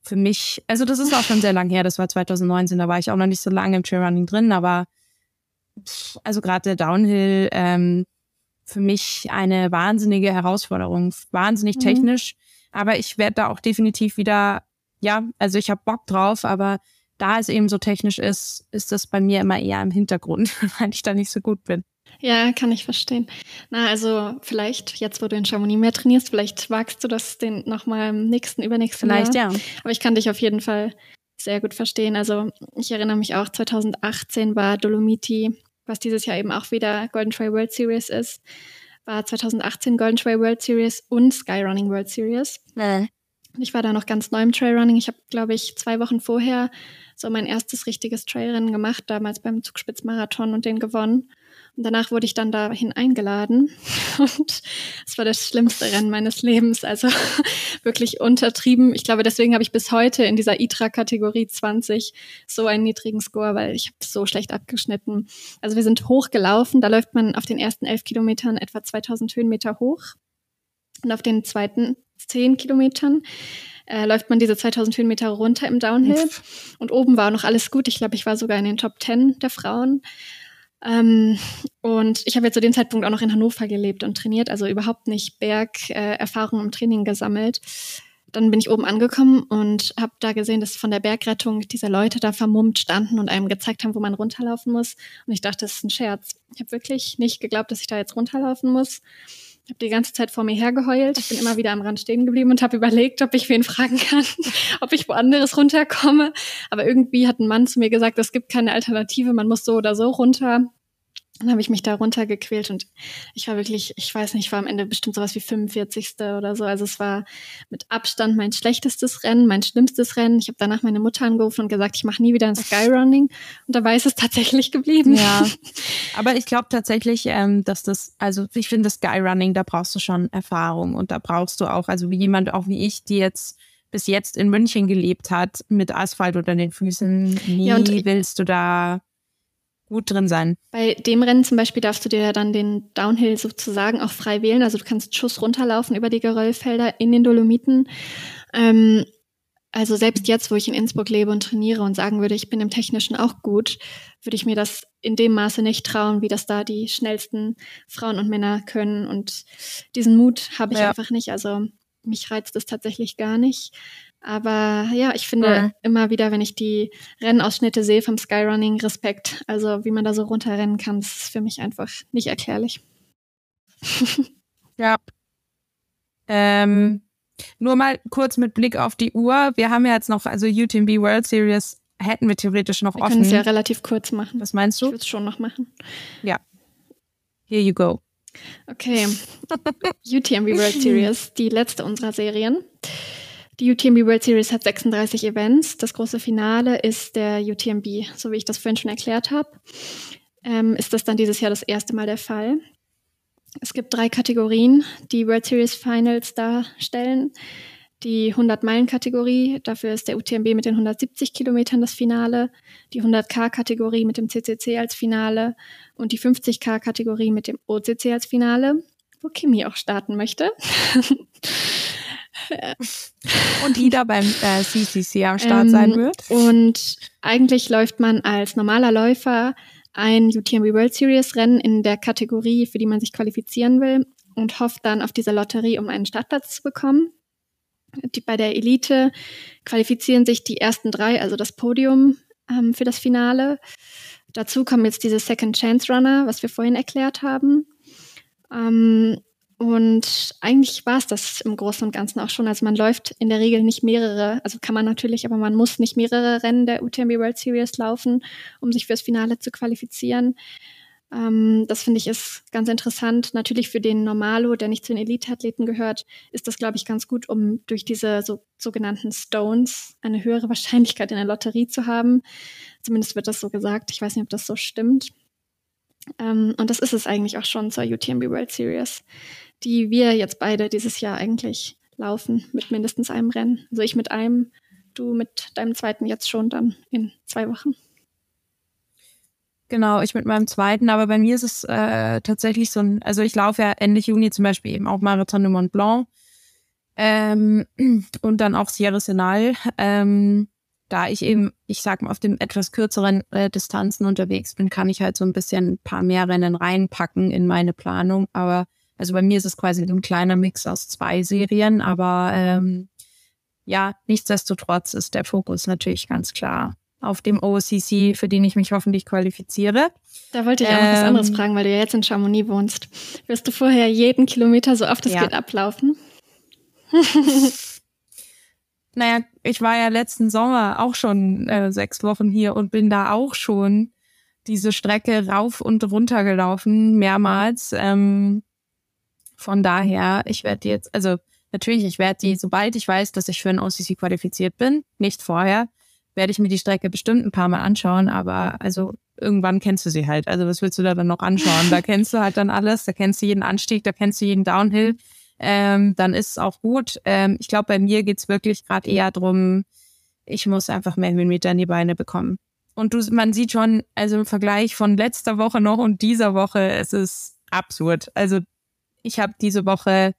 Speaker 3: für mich, also das ist auch schon sehr lang her, das war 2019, da war ich auch noch nicht so lange im Trailrunning drin, aber also gerade der Downhill, ähm, für mich eine wahnsinnige Herausforderung, wahnsinnig mhm. technisch. Aber ich werde da auch definitiv wieder, ja, also ich habe Bock drauf, aber da es eben so technisch ist, ist das bei mir immer eher im Hintergrund, weil ich da nicht so gut bin.
Speaker 2: Ja, kann ich verstehen. Na, also vielleicht, jetzt wo du in Chamonix mehr trainierst, vielleicht wagst du das den nochmal im nächsten, übernächsten
Speaker 3: vielleicht,
Speaker 2: Jahr.
Speaker 3: Vielleicht,
Speaker 2: ja. Aber ich kann dich auf jeden Fall sehr gut verstehen. Also ich erinnere mich auch, 2018 war Dolomiti was dieses Jahr eben auch wieder Golden Trail World Series ist, war 2018 Golden Trail World Series und Skyrunning World Series. Äh. Ich war da noch ganz neu im Trailrunning. Ich habe, glaube ich, zwei Wochen vorher so mein erstes richtiges Trailrennen gemacht, damals beim Zugspitzmarathon und den gewonnen. Und danach wurde ich dann dahin eingeladen. Und es war das schlimmste Rennen meines Lebens. Also wirklich untertrieben. Ich glaube, deswegen habe ich bis heute in dieser ITRA-Kategorie 20 so einen niedrigen Score, weil ich habe so schlecht abgeschnitten. Also wir sind hochgelaufen. Da läuft man auf den ersten elf Kilometern etwa 2000 Höhenmeter hoch. Und auf den zweiten zehn Kilometern äh, läuft man diese 2000 Höhenmeter runter im Downhill. Und oben war noch alles gut. Ich glaube, ich war sogar in den Top 10 der Frauen. Ähm, und ich habe jetzt zu dem Zeitpunkt auch noch in Hannover gelebt und trainiert, also überhaupt nicht Bergerfahrung äh, im Training gesammelt. Dann bin ich oben angekommen und habe da gesehen, dass von der Bergrettung diese Leute da vermummt standen und einem gezeigt haben, wo man runterlaufen muss. Und ich dachte, das ist ein Scherz. Ich habe wirklich nicht geglaubt, dass ich da jetzt runterlaufen muss. Ich habe die ganze Zeit vor mir hergeheult. Ich bin immer wieder am Rand stehen geblieben und habe überlegt, ob ich wen fragen kann, ob ich woanders runterkomme. Aber irgendwie hat ein Mann zu mir gesagt, es gibt keine Alternative, man muss so oder so runter. Dann habe ich mich da runtergequält und ich war wirklich, ich weiß nicht, ich war am Ende bestimmt sowas wie 45. oder so. Also es war mit Abstand mein schlechtestes Rennen, mein schlimmstes Rennen. Ich habe danach meine Mutter angerufen und gesagt, ich mache nie wieder ein Skyrunning. Und dabei ist es tatsächlich geblieben.
Speaker 3: Ja, aber ich glaube tatsächlich, ähm, dass das, also ich finde Skyrunning, da brauchst du schon Erfahrung und da brauchst du auch, also wie jemand auch wie ich, die jetzt bis jetzt in München gelebt hat, mit Asphalt unter den Füßen, nie ja, willst du da gut drin sein.
Speaker 2: Bei dem Rennen zum Beispiel darfst du dir ja dann den Downhill sozusagen auch frei wählen. Also du kannst Schuss runterlaufen über die Geröllfelder in den Dolomiten. Ähm, also selbst jetzt, wo ich in Innsbruck lebe und trainiere und sagen würde, ich bin im Technischen auch gut, würde ich mir das in dem Maße nicht trauen, wie das da die schnellsten Frauen und Männer können. Und diesen Mut habe ich ja. einfach nicht. Also mich reizt es tatsächlich gar nicht. Aber ja, ich finde ja. immer wieder, wenn ich die Rennausschnitte sehe vom Skyrunning, Respekt. Also wie man da so runterrennen kann, das ist für mich einfach nicht erklärlich.
Speaker 3: ja. Ähm, nur mal kurz mit Blick auf die Uhr. Wir haben ja jetzt noch, also UTMB World Series hätten wir theoretisch noch
Speaker 2: wir
Speaker 3: offen.
Speaker 2: Wir können es ja relativ kurz machen.
Speaker 3: Was meinst du?
Speaker 2: Ich würde es schon noch machen.
Speaker 3: Ja. Here you go.
Speaker 2: Okay. UTMB World Series, die letzte unserer Serien. Die UTMB World Series hat 36 Events. Das große Finale ist der UTMB. So wie ich das vorhin schon erklärt habe, ähm, ist das dann dieses Jahr das erste Mal der Fall. Es gibt drei Kategorien, die World Series Finals darstellen. Die 100-Meilen-Kategorie, dafür ist der UTMB mit den 170 Kilometern das Finale, die 100K-Kategorie mit dem CCC als Finale und die 50K-Kategorie mit dem OCC als Finale, wo Kimi auch starten möchte.
Speaker 3: und Ida beim äh, CCC am Start ähm, sein wird.
Speaker 2: Und eigentlich läuft man als normaler Läufer ein UTMB World Series Rennen in der Kategorie, für die man sich qualifizieren will und hofft dann auf diese Lotterie, um einen Startplatz zu bekommen. Die, bei der Elite qualifizieren sich die ersten drei, also das Podium ähm, für das Finale. Dazu kommen jetzt diese Second Chance Runner, was wir vorhin erklärt haben. Ähm, und eigentlich war es das im Großen und Ganzen auch schon. Also man läuft in der Regel nicht mehrere, also kann man natürlich, aber man muss nicht mehrere Rennen der UTMB World Series laufen, um sich fürs Finale zu qualifizieren. Ähm, das finde ich ist ganz interessant. Natürlich für den Normalo, der nicht zu den Elite-Athleten gehört, ist das, glaube ich, ganz gut, um durch diese so, sogenannten Stones eine höhere Wahrscheinlichkeit in der Lotterie zu haben. Zumindest wird das so gesagt. Ich weiß nicht, ob das so stimmt. Ähm, und das ist es eigentlich auch schon zur UTMB World Series die wir jetzt beide dieses Jahr eigentlich laufen mit mindestens einem Rennen. Also ich mit einem, du mit deinem zweiten jetzt schon dann in zwei Wochen.
Speaker 3: Genau, ich mit meinem zweiten, aber bei mir ist es äh, tatsächlich so ein, also ich laufe ja Ende Juni zum Beispiel eben auch Marathon de Mont Blanc ähm, und dann auch Sierra Senal. Ähm, da ich eben, ich sag mal, auf den etwas kürzeren äh, Distanzen unterwegs bin, kann ich halt so ein bisschen ein paar mehr Rennen reinpacken in meine Planung. Aber also bei mir ist es quasi ein kleiner Mix aus zwei Serien, aber ähm, ja, nichtsdestotrotz ist der Fokus natürlich ganz klar auf dem OCC, für den ich mich hoffentlich qualifiziere.
Speaker 2: Da wollte ich auch ähm, noch was anderes ähm, fragen, weil du ja jetzt in Chamonix wohnst. Wirst du vorher jeden Kilometer so oft es ja. geht ablaufen?
Speaker 3: naja, ich war ja letzten Sommer auch schon äh, sechs Wochen hier und bin da auch schon diese Strecke rauf und runter gelaufen, mehrmals. Ähm, Von daher, ich werde jetzt, also natürlich, ich werde die, sobald ich weiß, dass ich für ein OCC qualifiziert bin, nicht vorher, werde ich mir die Strecke bestimmt ein paar Mal anschauen, aber also irgendwann kennst du sie halt. Also was willst du da dann noch anschauen? Da kennst du halt dann alles, da kennst du jeden Anstieg, da kennst du jeden Downhill. Ähm, dann ist es auch gut. Ähm, ich glaube, bei mir geht's wirklich gerade eher drum, ich muss einfach mehr Höhenmeter in die Beine bekommen. Und du, man sieht schon, also im Vergleich von letzter Woche noch und dieser Woche, es ist absurd. Also ich habe diese Woche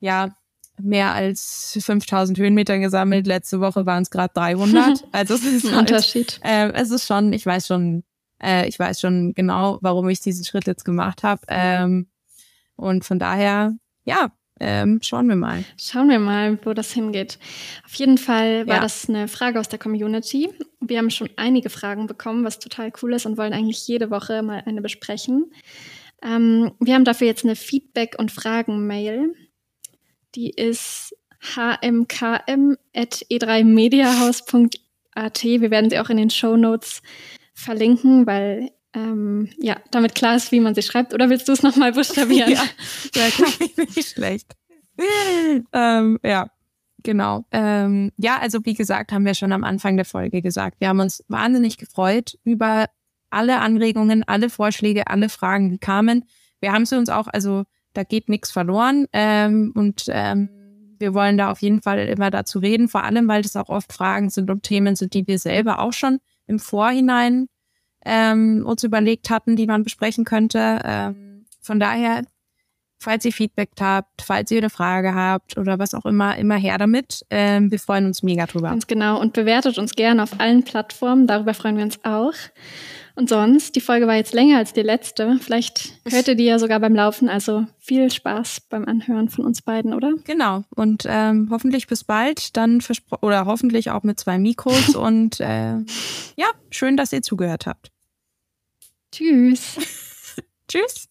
Speaker 3: ja mehr als 5000 Höhenmeter gesammelt. Letzte Woche waren es gerade 300. Also es ist
Speaker 2: ein halt, Unterschied.
Speaker 3: Äh, es ist schon, ich weiß schon, äh, ich weiß schon genau, warum ich diesen Schritt jetzt gemacht habe. Ähm, und von daher, ja, ähm, schauen wir mal.
Speaker 2: Schauen wir mal, wo das hingeht. Auf jeden Fall war ja. das eine Frage aus der Community. Wir haben schon einige Fragen bekommen, was total cool ist und wollen eigentlich jede Woche mal eine besprechen. Ähm, wir haben dafür jetzt eine Feedback- und Fragen-Mail. Die ist hmkm.e3mediahaus.at. Wir werden sie auch in den Show Notes verlinken, weil ähm, ja, damit klar ist, wie man sie schreibt. Oder willst du es nochmal buchstabieren?
Speaker 3: ja, ja klar, nicht schlecht. ähm, ja, genau. Ähm, ja, also wie gesagt, haben wir schon am Anfang der Folge gesagt. Wir haben uns wahnsinnig gefreut über alle Anregungen, alle Vorschläge, alle Fragen, die kamen. Wir haben sie uns auch, also da geht nichts verloren. Ähm, und ähm, wir wollen da auf jeden Fall immer dazu reden, vor allem, weil das auch oft Fragen sind und Themen sind, die wir selber auch schon im Vorhinein ähm, uns überlegt hatten, die man besprechen könnte. Ähm, von daher, falls ihr Feedback habt, falls ihr eine Frage habt oder was auch immer, immer her damit. Ähm, wir freuen uns mega drüber.
Speaker 2: Ganz genau. Und bewertet uns gerne auf allen Plattformen. Darüber freuen wir uns auch. Und sonst, die Folge war jetzt länger als die letzte. Vielleicht hört ihr die ja sogar beim Laufen. Also viel Spaß beim Anhören von uns beiden, oder?
Speaker 3: Genau. Und ähm, hoffentlich bis bald. Dann oder hoffentlich auch mit zwei Mikros. und äh, ja, schön, dass ihr zugehört habt.
Speaker 2: Tschüss.
Speaker 3: Tschüss.